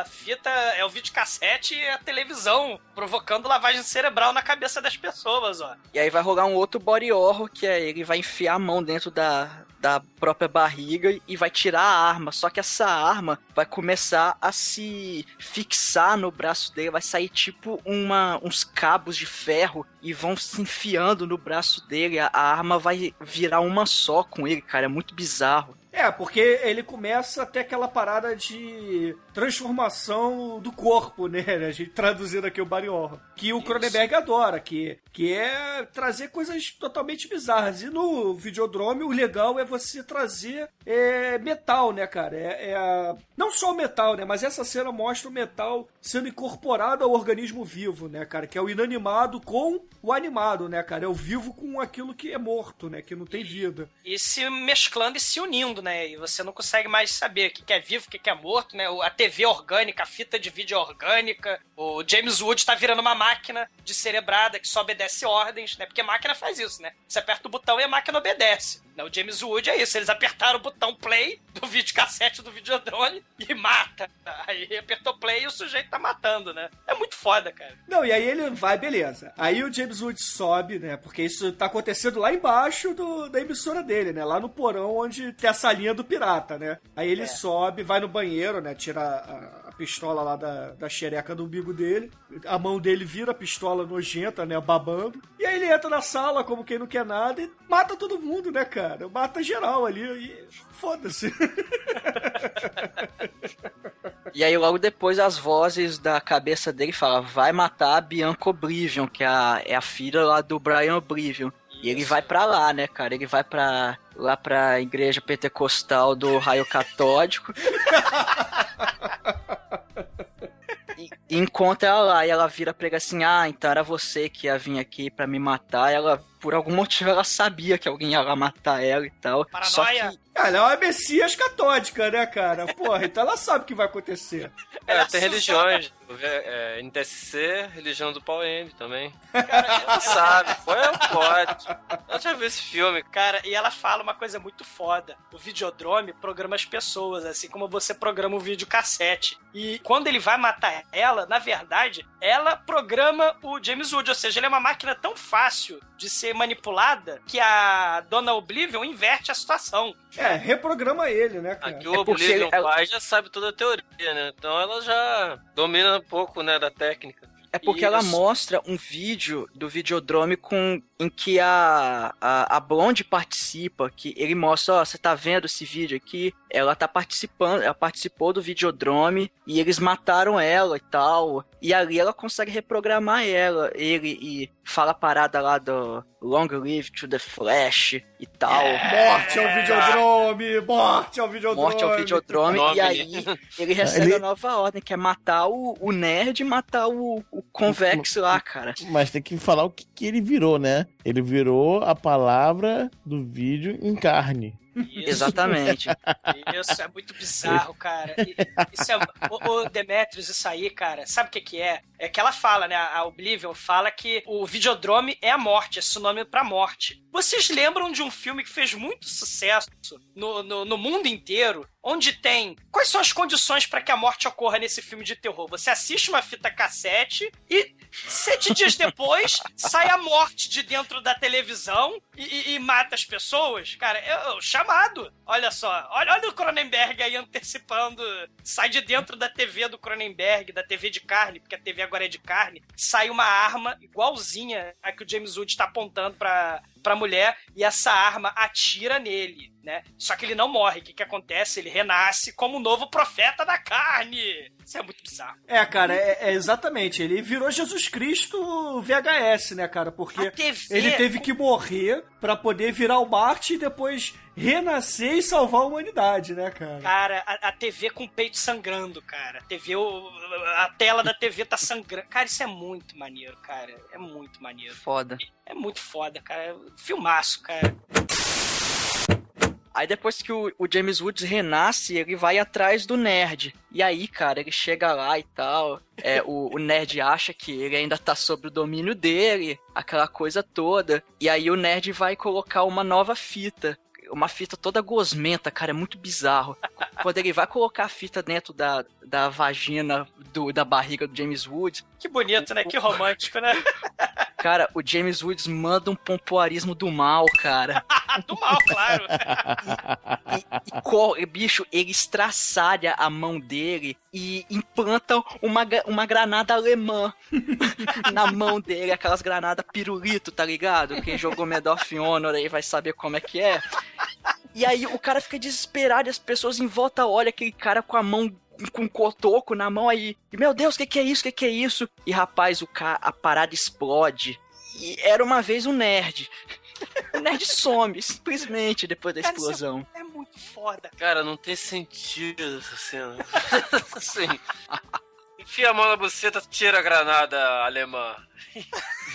a fita, é o videocassete e a televisão, provocando lavagem cerebral na cabeça das pessoas, ó. E aí vai rolar um outro body horror, que é ele vai enfiar a mão dentro da, da própria barriga e vai tirar a arma. Só que essa arma vai começar a se fixar no braço dele, vai sair tipo uma, uns cabos de ferro e vão se enfiando no braço dele. A, a arma vai virar uma só com ele, cara. É muito bizarro. É, porque ele começa a ter aquela parada de transformação do corpo, né? A gente traduzindo aqui o Barry Horror. Que o Cronenberg adora, que, que é trazer coisas totalmente bizarras. E no Videodrome, o legal é você trazer é, metal, né, cara? É, é Não só o metal, né? Mas essa cena mostra o metal sendo incorporado ao organismo vivo, né, cara? Que é o inanimado com o animado, né, cara? É o vivo com aquilo que é morto, né? Que não tem vida. E se mesclando e se unindo, né? E você não consegue mais saber o que é vivo, o que é morto, né? A TV orgânica, a fita de vídeo orgânica. O James Wood tá virando uma máquina de cerebrada que só obedece ordens, né? Porque máquina faz isso, né? Você aperta o botão e a máquina obedece. O James Wood é isso. Eles apertaram o botão play do videocassete do videodrone e mata. Aí apertou play e o sujeito tá matando, né? É muito foda, cara. Não, e aí ele vai, beleza. Aí o James Wood sobe, né? Porque isso tá acontecendo lá embaixo do, da emissora dele, né? Lá no porão onde tem a salinha do pirata, né? Aí ele sobe, vai no banheiro, né? Tira a pistola lá da, da xereca do umbigo dele. A mão dele vira a pistola nojenta, né? Babando. E aí ele entra na sala como quem não quer nada e mata todo mundo, né, cara? Mata geral ali e foda-se. E aí logo depois as vozes da cabeça dele falam, vai matar a Bianca Oblivion, que é a, é a filha lá do Brian Oblivion. E ele vai pra lá, né, cara? Ele vai pra lá pra igreja pentecostal do raio catódico. e, e encontra ela lá e ela vira pra ele assim: "Ah, então era você que ia vir aqui pra me matar". Ela por algum motivo ela sabia que alguém ia lá matar ela e tal. Só Paranoia. que Ela é uma messias catódica, né, cara? Porra, então ela sabe o que vai acontecer. É, tem religiões. É, NTSC, religião do Paul M também. ela sabe, foi um plot. Eu já vi esse filme. Cara, e ela fala uma coisa muito foda. O Videodrome programa as pessoas, assim como você programa o videocassete. E quando ele vai matar ela, na verdade, ela programa o James Wood. Ou seja, ele é uma máquina tão fácil de ser manipulada que a Dona Oblivion inverte a situação. É, reprograma ele, né, cara? Aqui o Oblivion pai já sabe toda a teoria, né? Então ela já domina um pouco, né, da técnica. É porque ela mostra um vídeo do Videodrome com, em que a, a, a Blonde participa, que ele mostra, ó, você tá vendo esse vídeo aqui? Ela tá participando, ela participou do Videodrome e eles mataram ela e tal. E ali ela consegue reprogramar ela, ele e fala a parada lá do Long Live to the Flash e tal. Morte ao Videodrome! Morte ao Videodrome! Morte ao Videodrome, Nome. e aí ele recebe Ele- a nova ordem, que é matar o, o nerd e matar o, o Convex lá, cara. Mas tem que falar o que, que ele virou, né? Ele virou a palavra do vídeo em carne. Exatamente. Isso é muito bizarro, cara. Isso é, o, o Demetrius, isso aí, cara, sabe o que que é? É que ela fala, né? A Oblivion fala que o Videodrome é a morte, é sinônimo pra morte. Vocês lembram de um filme que fez muito sucesso no, no, no mundo inteiro, onde tem. Quais são as condições para que a morte ocorra nesse filme de terror? Você assiste uma fita cassete e sete dias depois sai a morte de dentro da televisão e, e- e mata as pessoas? Cara, é o chamado. Olha só, olha, olha o Cronenberg aí antecipando. Sai de dentro da TV do Cronenberg, da TV de carne, porque a TV agora é de carne. Sai uma arma igualzinha a que o James Wood está apontando pra, pra mulher e essa arma atira nele, né? Só que ele não morre. O que, que acontece? Ele renasce como o novo profeta da carne. Isso é muito bizarro. É, cara, é, é exatamente. Ele virou Jesus Cristo VHS, né, cara? Porque ele teve que morrer pra poder virar o Marte e depois renascer e salvar a humanidade, né, cara? Cara, a, a TV com o peito sangrando, cara. A TV, o- a tela da TV tá sangrando. Cara, isso é muito maneiro, cara. É muito maneiro. Foda. É muito foda, cara. Filmaço, cara. Aí depois que o, o James Woods renasce, ele vai atrás do nerd. E aí, cara, ele chega lá e tal. É, o, o nerd acha que ele ainda tá sob o domínio dele, aquela coisa toda. E aí o nerd vai colocar uma nova fita. Uma fita toda gosmenta, cara, é muito bizarro. Quando ele vai colocar a fita dentro da, da vagina do, da barriga do James Woods. Que bonito, né? Que romântico, né? Cara, o James Woods manda um pompoarismo do mal, cara. do mal, claro. E, co- bicho, ele estraçalha a mão dele e implanta uma, uma granada alemã na mão dele, aquelas granadas pirulito, tá ligado? Quem jogou Medal of Honor aí vai saber como é que é. E aí o cara fica desesperado e as pessoas em volta olham aquele cara com a mão com um cotoco na mão aí. E, meu Deus, o que, que é isso? O que, que é isso? E rapaz, o ca... a parada explode. E era uma vez um nerd. O nerd some, simplesmente, depois da Cara, isso explosão. É muito foda. Cara, não tem sentido essa cena. assim. Enfia a mão na buceta, tira a granada alemã.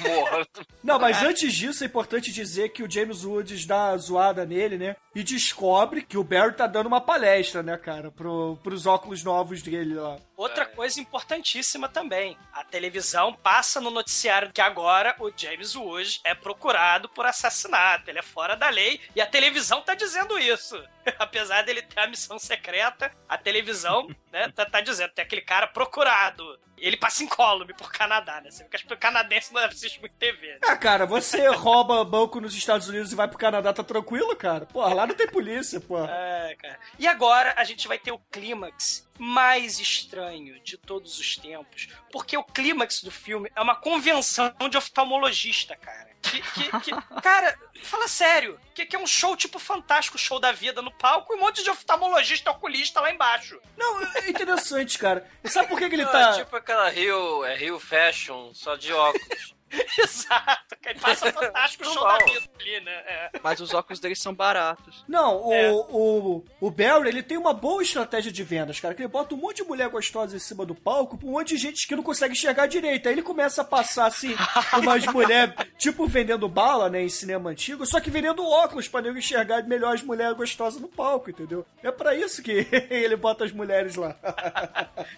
Morra. Não, mas antes disso é importante dizer que o James Woods dá uma zoada nele, né? E descobre que o Barry tá dando uma palestra, né, cara? Pro, pros óculos novos dele lá. Outra coisa importantíssima também. A televisão passa no noticiário que agora o James Woods é procurado por assassinato. Ele é fora da lei e a televisão tá dizendo isso. Apesar dele ter a missão secreta, a televisão né, tá, tá dizendo tem aquele cara procurado. Ele passa incólume por Canadá, né? Você vê que os canadenses não assistem muito TV. né? Ah, cara, você rouba banco nos Estados Unidos e vai pro Canadá, tá tranquilo, cara? Porra, lá não tem polícia, porra. É, cara. E agora a gente vai ter o clímax mais estranho de todos os tempos. Porque o clímax do filme é uma convenção de oftalmologista, cara. Que, que- que- cara, fala sério. Que, que é um show tipo fantástico, show da vida no palco e um monte de oftalmologista oculista lá embaixo. Não, é interessante, cara. E sabe por que, que ele Não, tá. É tipo aquela Rio, é Rio Fashion, só de óculos. Exato, que ele passa fantástico show da vida ali, né? É. Mas os óculos dele são baratos. Não, o, É. o, o Barry, ele tem uma boa estratégia de vendas, cara. Que ele bota um monte de mulher gostosa em cima do palco pra um monte de gente que não consegue enxergar direito. Aí ele começa a passar, assim, umas mulheres, tipo, vendendo bala, né, em cinema antigo, só que vendendo óculos pra nego enxergar melhor as mulheres gostosas no palco, entendeu? É pra isso que ele bota as mulheres lá.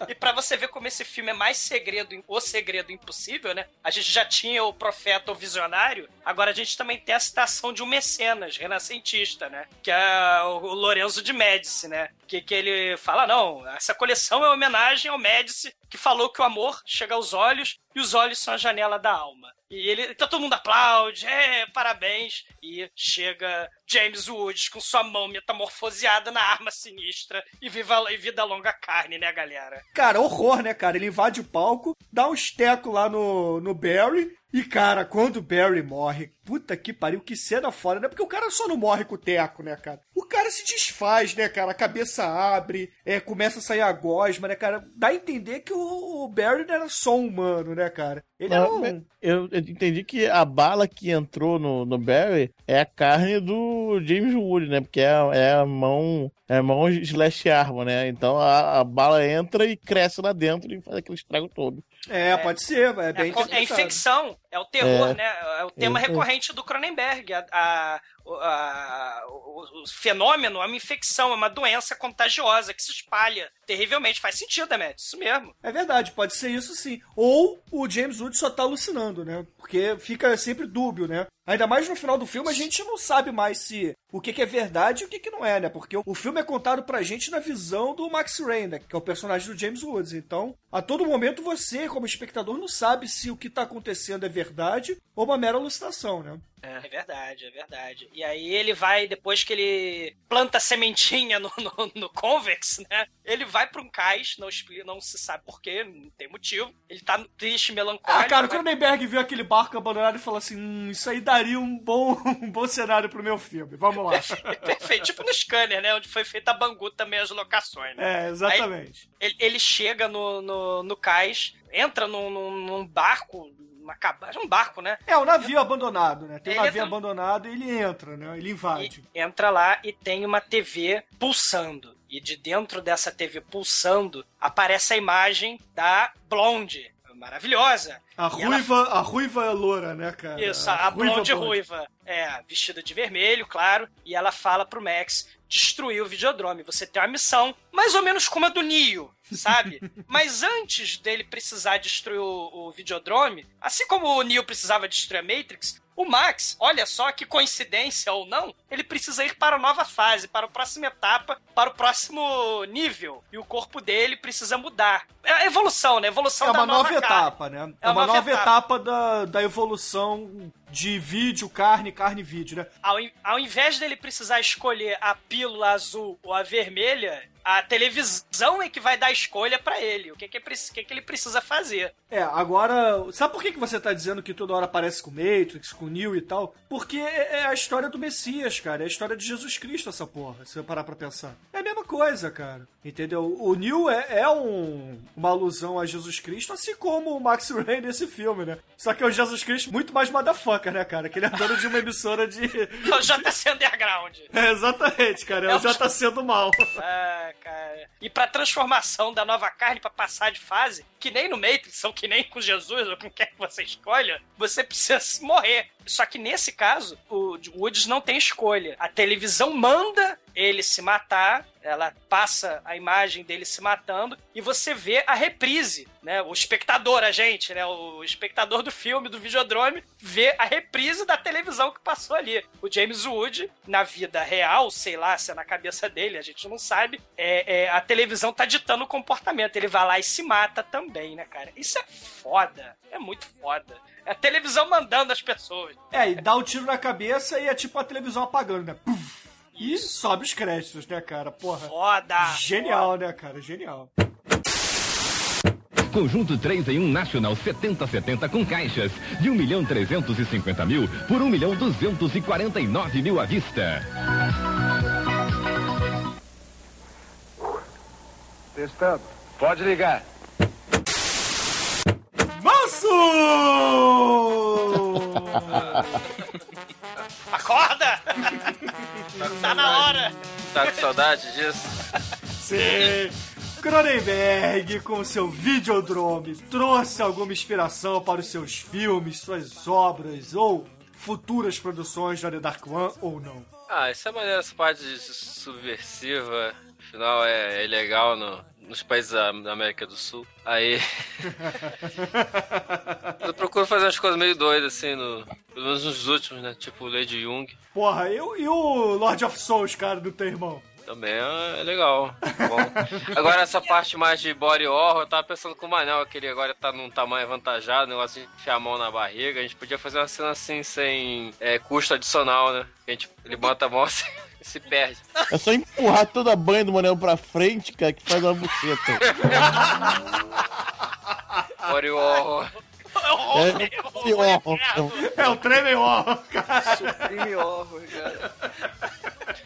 E pra você ver como esse filme é mais segredo, o segredo impossível, né? A gente já tinha o profeta, o visionário, agora a gente também tem a citação de um mecenas renascentista, né? Que é o Lorenzo de Médici, né? Que, que ele fala, não, essa coleção é homenagem ao Médici, que falou que o amor chega aos olhos e os olhos são a janela da alma. E ele, então todo mundo aplaude, é, parabéns. E chega James Woods com sua mão metamorfoseada na arma sinistra e, viva, e vida longa carne, né, galera? Cara, horror, né, cara? Ele invade o palco, dá um esteco lá no, no Barry. E, cara, quando o Barry morre, puta que pariu, que cena foda, né? Porque o cara só não morre com o teco, né, cara? O cara se desfaz, né, cara? A cabeça abre, é, começa a sair a gosma, né, cara? Dá a entender que o, Barry não era só um humano, né, cara? Ele era Não, um... eu, eu entendi que a bala que entrou no, no Barry é a carne do James Wood, né? Porque é, é a mão. É a mão slash arma, né? Então a, a bala entra e cresce lá dentro e faz aquele estrago todo. É, pode ser, é bem É, é infecção, é o terror, É. né? É o tema É. recorrente do Cronenberg. A, a- o- a- o, o fenômeno é uma infecção, é uma doença contagiosa que se espalha terrivelmente. Faz sentido, Demet, isso mesmo. É verdade, pode ser isso sim. Ou o James Wood só tá alucinando, né? Porque fica sempre dúbio, né? Ainda mais no final do filme, a gente não sabe mais se o que, que é verdade e o que, que não é, né? Porque o, filme é contado pra gente na visão do Max Rain, né? Que é o personagem do James Woods. Então, a todo momento você, como espectador, não sabe se o que tá acontecendo é verdade ou uma mera alucinação, né? É. verdade, é verdade. E aí ele vai, depois que ele planta a sementinha no, no, no Convex, né? Ele vai pra um cais, não, não se sabe porquê, não tem motivo. Ele tá triste, melancólico. Ah, cara, o vai- Cronenberg viu aquele barco abandonado e falou assim: hum, isso aí daria um bom, um bom cenário pro meu filme. Vamos lá. Perfeito, tipo no scanner, né? Onde foi feita a Bangu também as locações, né? É, exatamente. Aí, ele, ele chega no, no, no cais, entra num, num, num barco, uma cabana, um barco, né? É, o navio abandonado, né? Tem um Ele navio entra- abandonado e ele entra, né? Ele invade. Entra lá e tem uma TV pulsando. E de dentro dessa TV pulsando aparece a imagem da Blonde, maravilhosa. A E ela ruiva, a ruiva é loura, né, cara? Isso, a, blonde ruiva. É, vestida de vermelho, claro. E ela fala pro Max destruir o videodrome. Você tem uma missão mais ou menos como a do Neo, sabe? Mas antes dele precisar destruir o, o videodrome, assim como o Neo precisava destruir a Matrix, o Max, olha só que coincidência ou não, ele precisa ir para a nova fase, para a próxima etapa, para o próximo nível. E o corpo dele precisa mudar. É a evolução, né? Evolução É da uma nova carne. etapa, né? É, É uma uma nova etapa. etapa da, da evolução de vídeo, carne, carne vídeo, né? Ao, ao invés dele precisar escolher a pílula azul ou a vermelha, a televisão é que vai dar a escolha pra ele. O que, que, é que, que ele precisa fazer. É, agora, sabe por que, que você tá dizendo que toda hora aparece com Matrix, com Neo e tal? Porque é é a história do Messias, cara. É a história de Jesus Cristo, essa porra, se você parar pra pensar. É a mesma coisa, cara. Entendeu? O Neo é, é um, uma alusão a Jesus Cristo, assim como o Max Rain nesse filme, né? Só que é o Jesus Cristo muito mais motherfucker, né, cara? Que ele é dono de uma emissora de. É o JC Underground. É, exatamente, cara. É, É o o- JC do mal. Ah, cara. E pra transformação da nova carne pra passar de fase, que nem no Matrix, ou que nem com Jesus, ou com quem que você escolha, você precisa morrer. Só que nesse caso, o Woods não tem escolha. A televisão manda ele se matar, ela passa a imagem dele se matando e você vê a reprise, né? O espectador, a gente, né? O espectador do filme, do videodrome, vê a reprise da televisão que passou ali. O James Wood, na vida real, sei lá se é na cabeça dele, a gente não sabe, é, é, a televisão tá ditando o comportamento. Ele vai lá e se mata também, né, cara? Isso é foda. É muito foda. É a televisão mandando as pessoas. É, e dá o tiro na cabeça e é tipo a televisão apagando, né? Puf. E sobe os créditos, né, cara? Porra. Foda! Genial, né, cara? Genial. Conjunto 3 em 1 Nacional 7070 com caixas de 1 milhão 350 mil por 1 milhão 249 mil à vista. Testando. Pode ligar. Manso! Acorda! tá na hora! Tá com saudade disso? Sim. Cronenberg, com seu Videodrome, trouxe alguma inspiração para os seus filmes, suas obras ou futuras produções da The Dark One ou não? Ah, isso é maneiro, essa parte de subversiva. Afinal, é, é legal no, nos países da, da América do Sul. Aí. eu procuro fazer umas coisas meio doidas, assim, no, pelo menos nos últimos, né? Tipo Lady Jung. Porra, eu, e o Lord of Souls, cara, do teu irmão? Também é, é legal. Bom. Agora, essa parte mais de body horror, eu tava pensando com o Manel, que ele agora tá num tamanho avantajado, negócio de enfiar a mão na barriga. A gente podia fazer uma cena assim, sem é, custo adicional, né? A gente, ele bota a mão assim e se perde. É só empurrar toda a banha do Manel pra frente, cara, que faz uma buceta. Body horror. É, esse horror. É o Tremem Horror, cara. Supreme horror, cara.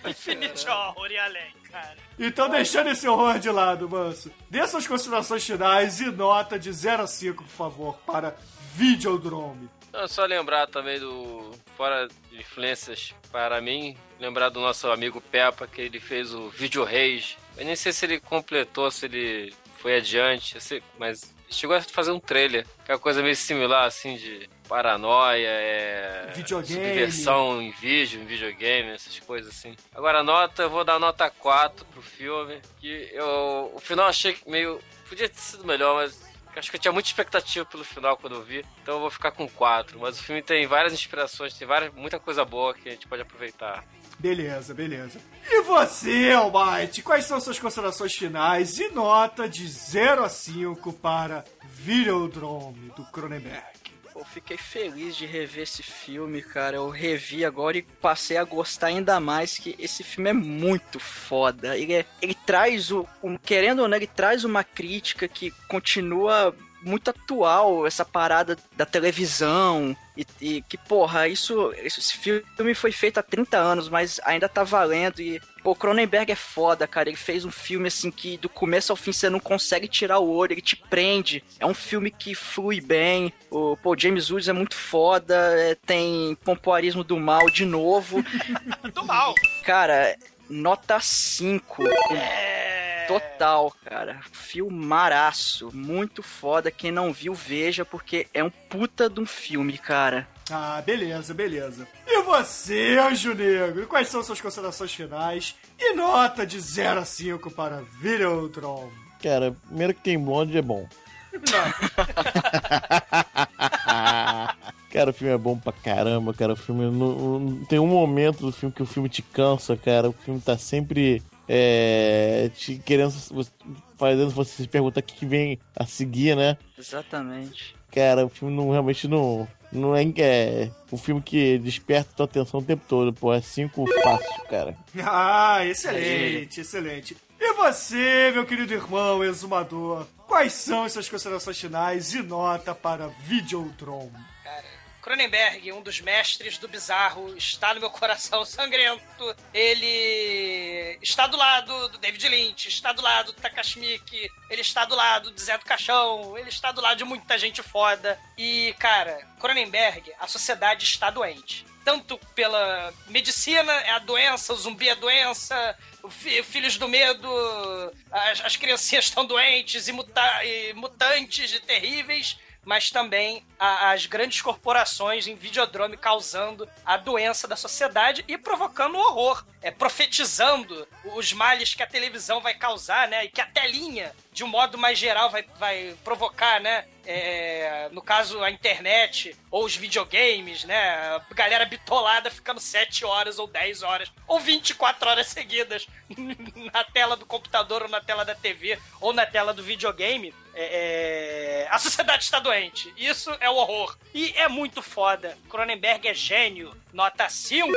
Infinite horror e além, cara. Então, deixando esse horror de lado, manso, dê suas considerações finais e nota de 0 a 5, por favor, para Videodrome. Não, só lembrar também do. Fora de influências para mim, lembrar do nosso amigo Peppa, que ele fez o Video Rage. Eu nem sei se ele completou, se ele foi adiante, eu sei- mas chegou a fazer um trailer, que é uma coisa meio similar, assim, de paranoia, é. Videogame. Subversão em vídeo, em videogame, essas coisas assim. Agora, a nota, eu vou dar nota 4 pro filme, que eu. O final eu achei meio. Podia ter sido melhor, mas Acho que eu tinha muita expectativa pelo final quando eu vi, então eu vou ficar com 4. Mas o filme tem várias inspirações, tem várias, muita coisa boa que a gente pode aproveitar. Beleza, beleza. E você, Almighty, quais são suas considerações finais e nota de 0 a 5 para Videodrome do Cronenberg? Eu fiquei feliz de rever esse filme, cara. Eu revi agora e passei a gostar ainda mais que esse filme é muito foda. Ele, é- ele traz o, querendo ou não, ele traz uma crítica que continua muito atual, essa parada da televisão e, e que, porra, isso, esse filme foi feito há 30 anos, mas ainda tá valendo e, pô, Cronenberg é foda, cara, ele fez um filme, assim, que do começo ao fim você não consegue tirar o olho, ele te prende, é um filme que flui bem, o, pô, James Woods é muito foda, é, tem pompoarismo do mal de novo, Do mal. cara, nota 5, total, cara, filmaraço, muito foda, quem não viu, veja, porque é um puta de um filme, cara. Ah, beleza, beleza. E você, Anjo Negro, quais são suas considerações finais e nota de 0 a 5 para Videodrome? Cara, primeiro que tem blonde é bom. Cara, o filme é bom pra caramba, cara. O filme. Não, não- tem um momento do filme que o filme te cansa, cara. O filme tá sempre. É, te querendo. Fazendo você se perguntar o que, vem a seguir, né? Exatamente. Cara, o filme não realmente não. Não é, é um filme que desperta tua atenção o tempo todo, pô. É cinco fácil, cara. Ah, excelente, excelente. E você, meu querido irmão exumador, quais são as suas considerações finais e nota para Videodrome? Cronenberg, um dos mestres do bizarro, está no meu coração sangrento. Ele está do lado do David Lynch, está do lado do Takashi ele está do lado do Zé do Caixão, ele está do lado de muita gente foda. E, cara, Cronenberg, a sociedade está doente. Tanto pela medicina, é a doença, o zumbi é a doença, Filhos do Medo, as, as criancinhas estão doentes e, muta- e mutantes e terríveis mas também a- as grandes corporações em videodrome causando a doença da sociedade e provocando horror, é, profetizando os males que a televisão vai causar, né? E que a telinha, de um modo mais geral, vai, vai provocar, né? É, no caso, a internet ou os videogames, né? A galera bitolada ficando 7 horas ou 10 horas ou 24 horas seguidas na tela do computador ou na tela da TV ou na tela do videogame. É, é, a sociedade está doente. Isso é o horror. E é muito foda. Cronenberg é gênio. Nota 5.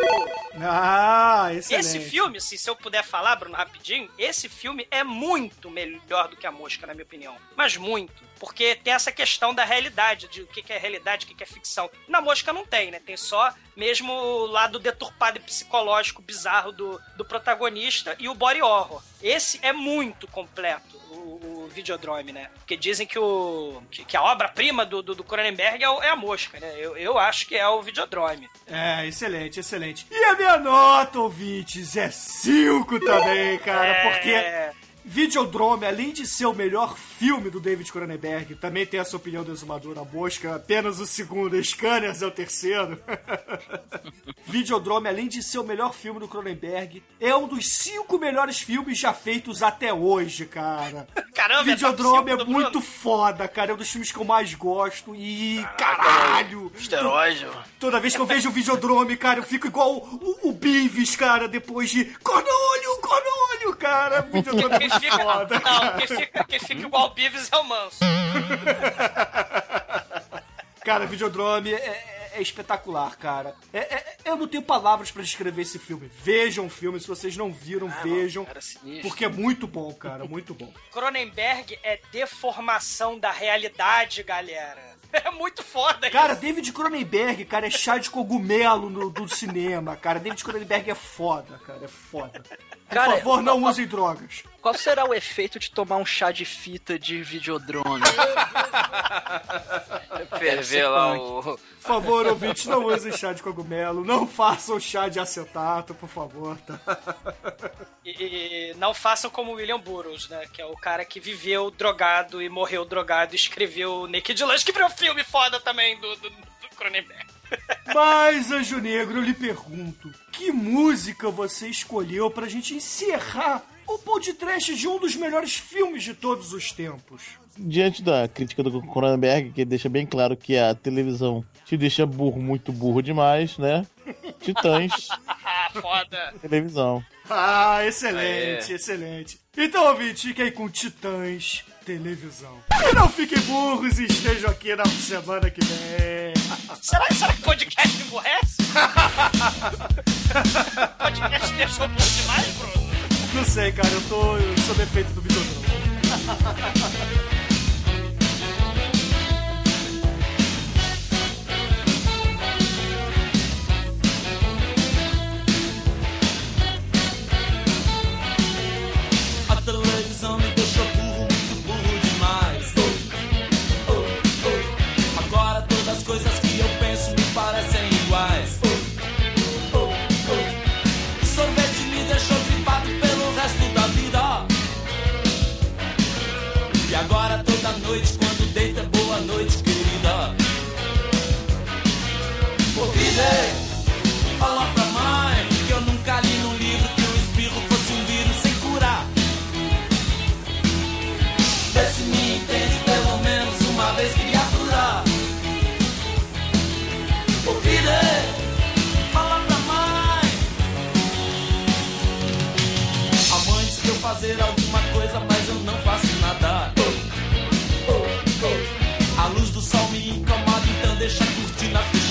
Ah, excelente. Esse filme, assim, se eu puder falar, Bruno, rapidinho, esse filme é muito melhor do que a mosca, na minha opinião. Mas muito. Porque tem essa questão da realidade, de o que é realidade, o que que é ficção. Na mosca não tem, né? Tem só mesmo o lado deturpado e psicológico bizarro do, do protagonista e o body horror. Esse é muito completo. O, o Videodrome, né? Porque dizem que, o, que, que a obra-prima do, do, do Cronenberg é, o- é a mosca, né? Eu, eu acho que é o Videodrome. É, excelente, excelente. E a minha nota, ouvintes, é 5 também, cara, É. porque Videodrome, além de ser o melhor filme do David Cronenberg, também tem essa opinião do Exumador, a Mosca, apenas o segundo, Scanners é o terceiro. Videodrome, além de ser o melhor filme do Cronenberg, é um dos cinco melhores filmes já feitos até hoje, cara. Caramba, Videodrome é é cinco do muito foda, cara. É um dos filmes que eu mais gosto. E caralho! Esteróide. Toda vez que eu vejo o Videodrome, cara, eu fico igual o, o Beavis, cara, depois de Cornolho, Cornolho, cara. Videodrome é fica, foda, não, cara. quem fica, quem fica igual o Beavis é o Manso. Cara, Videodrome é, é- é espetacular, cara. É- é- eu não tenho palavras pra descrever esse filme. Vejam o filme, se vocês não viram, vejam. porque é muito bom, cara, muito bom. Cronenberg é deformação da realidade, galera. É muito foda Cara, isso. David Cronenberg, cara, é chá de cogumelo no, do cinema, cara. David Cronenberg é foda, cara, é foda. Por Cara, favor, não qual- usem drogas. Qual será o efeito de tomar um chá de fita de videodrome? Ferver lá o. Por favor, ouvintes, não usem chá de cogumelo, não façam chá de acetato, por favor, tá? E, e não façam como William Burroughs, né? Que é o cara que viveu drogado e morreu drogado e escreveu Naked Lunch, que virou filme foda também do, do, do Cronenberg. Mas, Anjo Negro, eu lhe pergunto, que música você escolheu pra gente encerrar o podcast de um dos melhores filmes de todos os tempos? Diante da crítica do Cronenberg, que deixa bem claro que a televisão te deixa burro, muito burro demais, né? Titãs, foda. televisão. Ah, excelente, Aê. excelente. Então, ouvinte, fiquem com Titãs Televisão. E não fiquem burros e estejam aqui na semana que vem. Será, será que podcast emburrece? podcast deixou bom demais, Bruno? Não sei, cara, eu tô sob efeito do Videodrome.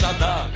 cortina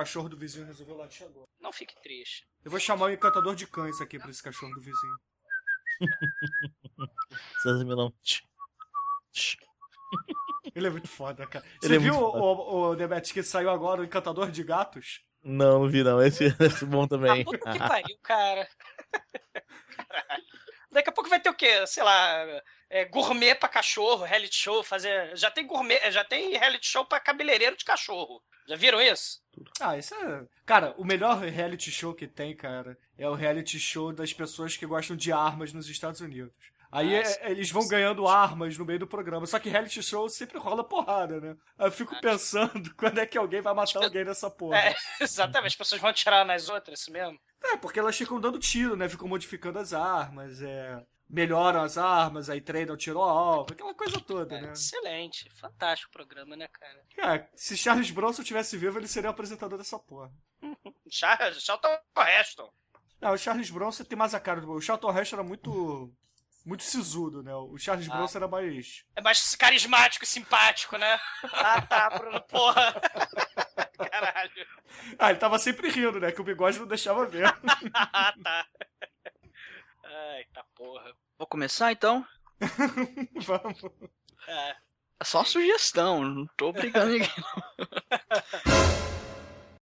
cachorro do vizinho resolveu latir agora. Não fique triste. Eu vou chamar o encantador de cães aqui pra esse cachorro do vizinho. Sesame não. Ele é muito foda, cara. Ele Você é viu o, o, o Demet que saiu agora, o encantador de gatos? Não, não vi não. Esse, esse é bom também. Puta que pariu, cara. Caralho. Daqui a pouco vai ter o quê? Sei lá, é, gourmet pra cachorro, reality show, fazer. Já tem gourmet, já tem reality show pra cabeleireiro de cachorro. Já viram isso? Ah, isso é. Cara, o melhor reality show que tem, cara, é o reality show das pessoas que gostam de armas nos Estados Unidos. Aí Ah, é- eles vão ganhando armas no meio do programa. Só que reality show sempre rola porrada, né? Eu fico pensando quando é que alguém vai matar alguém nessa porra. É, exatamente, as pessoas vão atirar nas outras, isso mesmo. É, porque elas ficam dando tiro, né? Ficam modificando as armas, é. Melhoram as armas, aí treinam tiro ao alvo, aquela coisa toda, né? Excelente, fantástico o programa, né, cara? Cara, se Charles Bronson tivesse vivo, ele seria o apresentador dessa porra. Charles, Charlton Heston. Não, o Charles Bronson tem mais a cara do. O Charlton Heston era muito. Muito sisudo, né? O Charles Ah. Bronson era mais. É mais carismático e simpático, né? Ah, tá, Bruno, porra. Caralho. Ah, ele tava sempre rindo, né? Que o bigode não deixava ver. Ah, tá. Ai, tá porra. Vou começar então? Vamos. É. É só sugestão, não tô obrigando ninguém.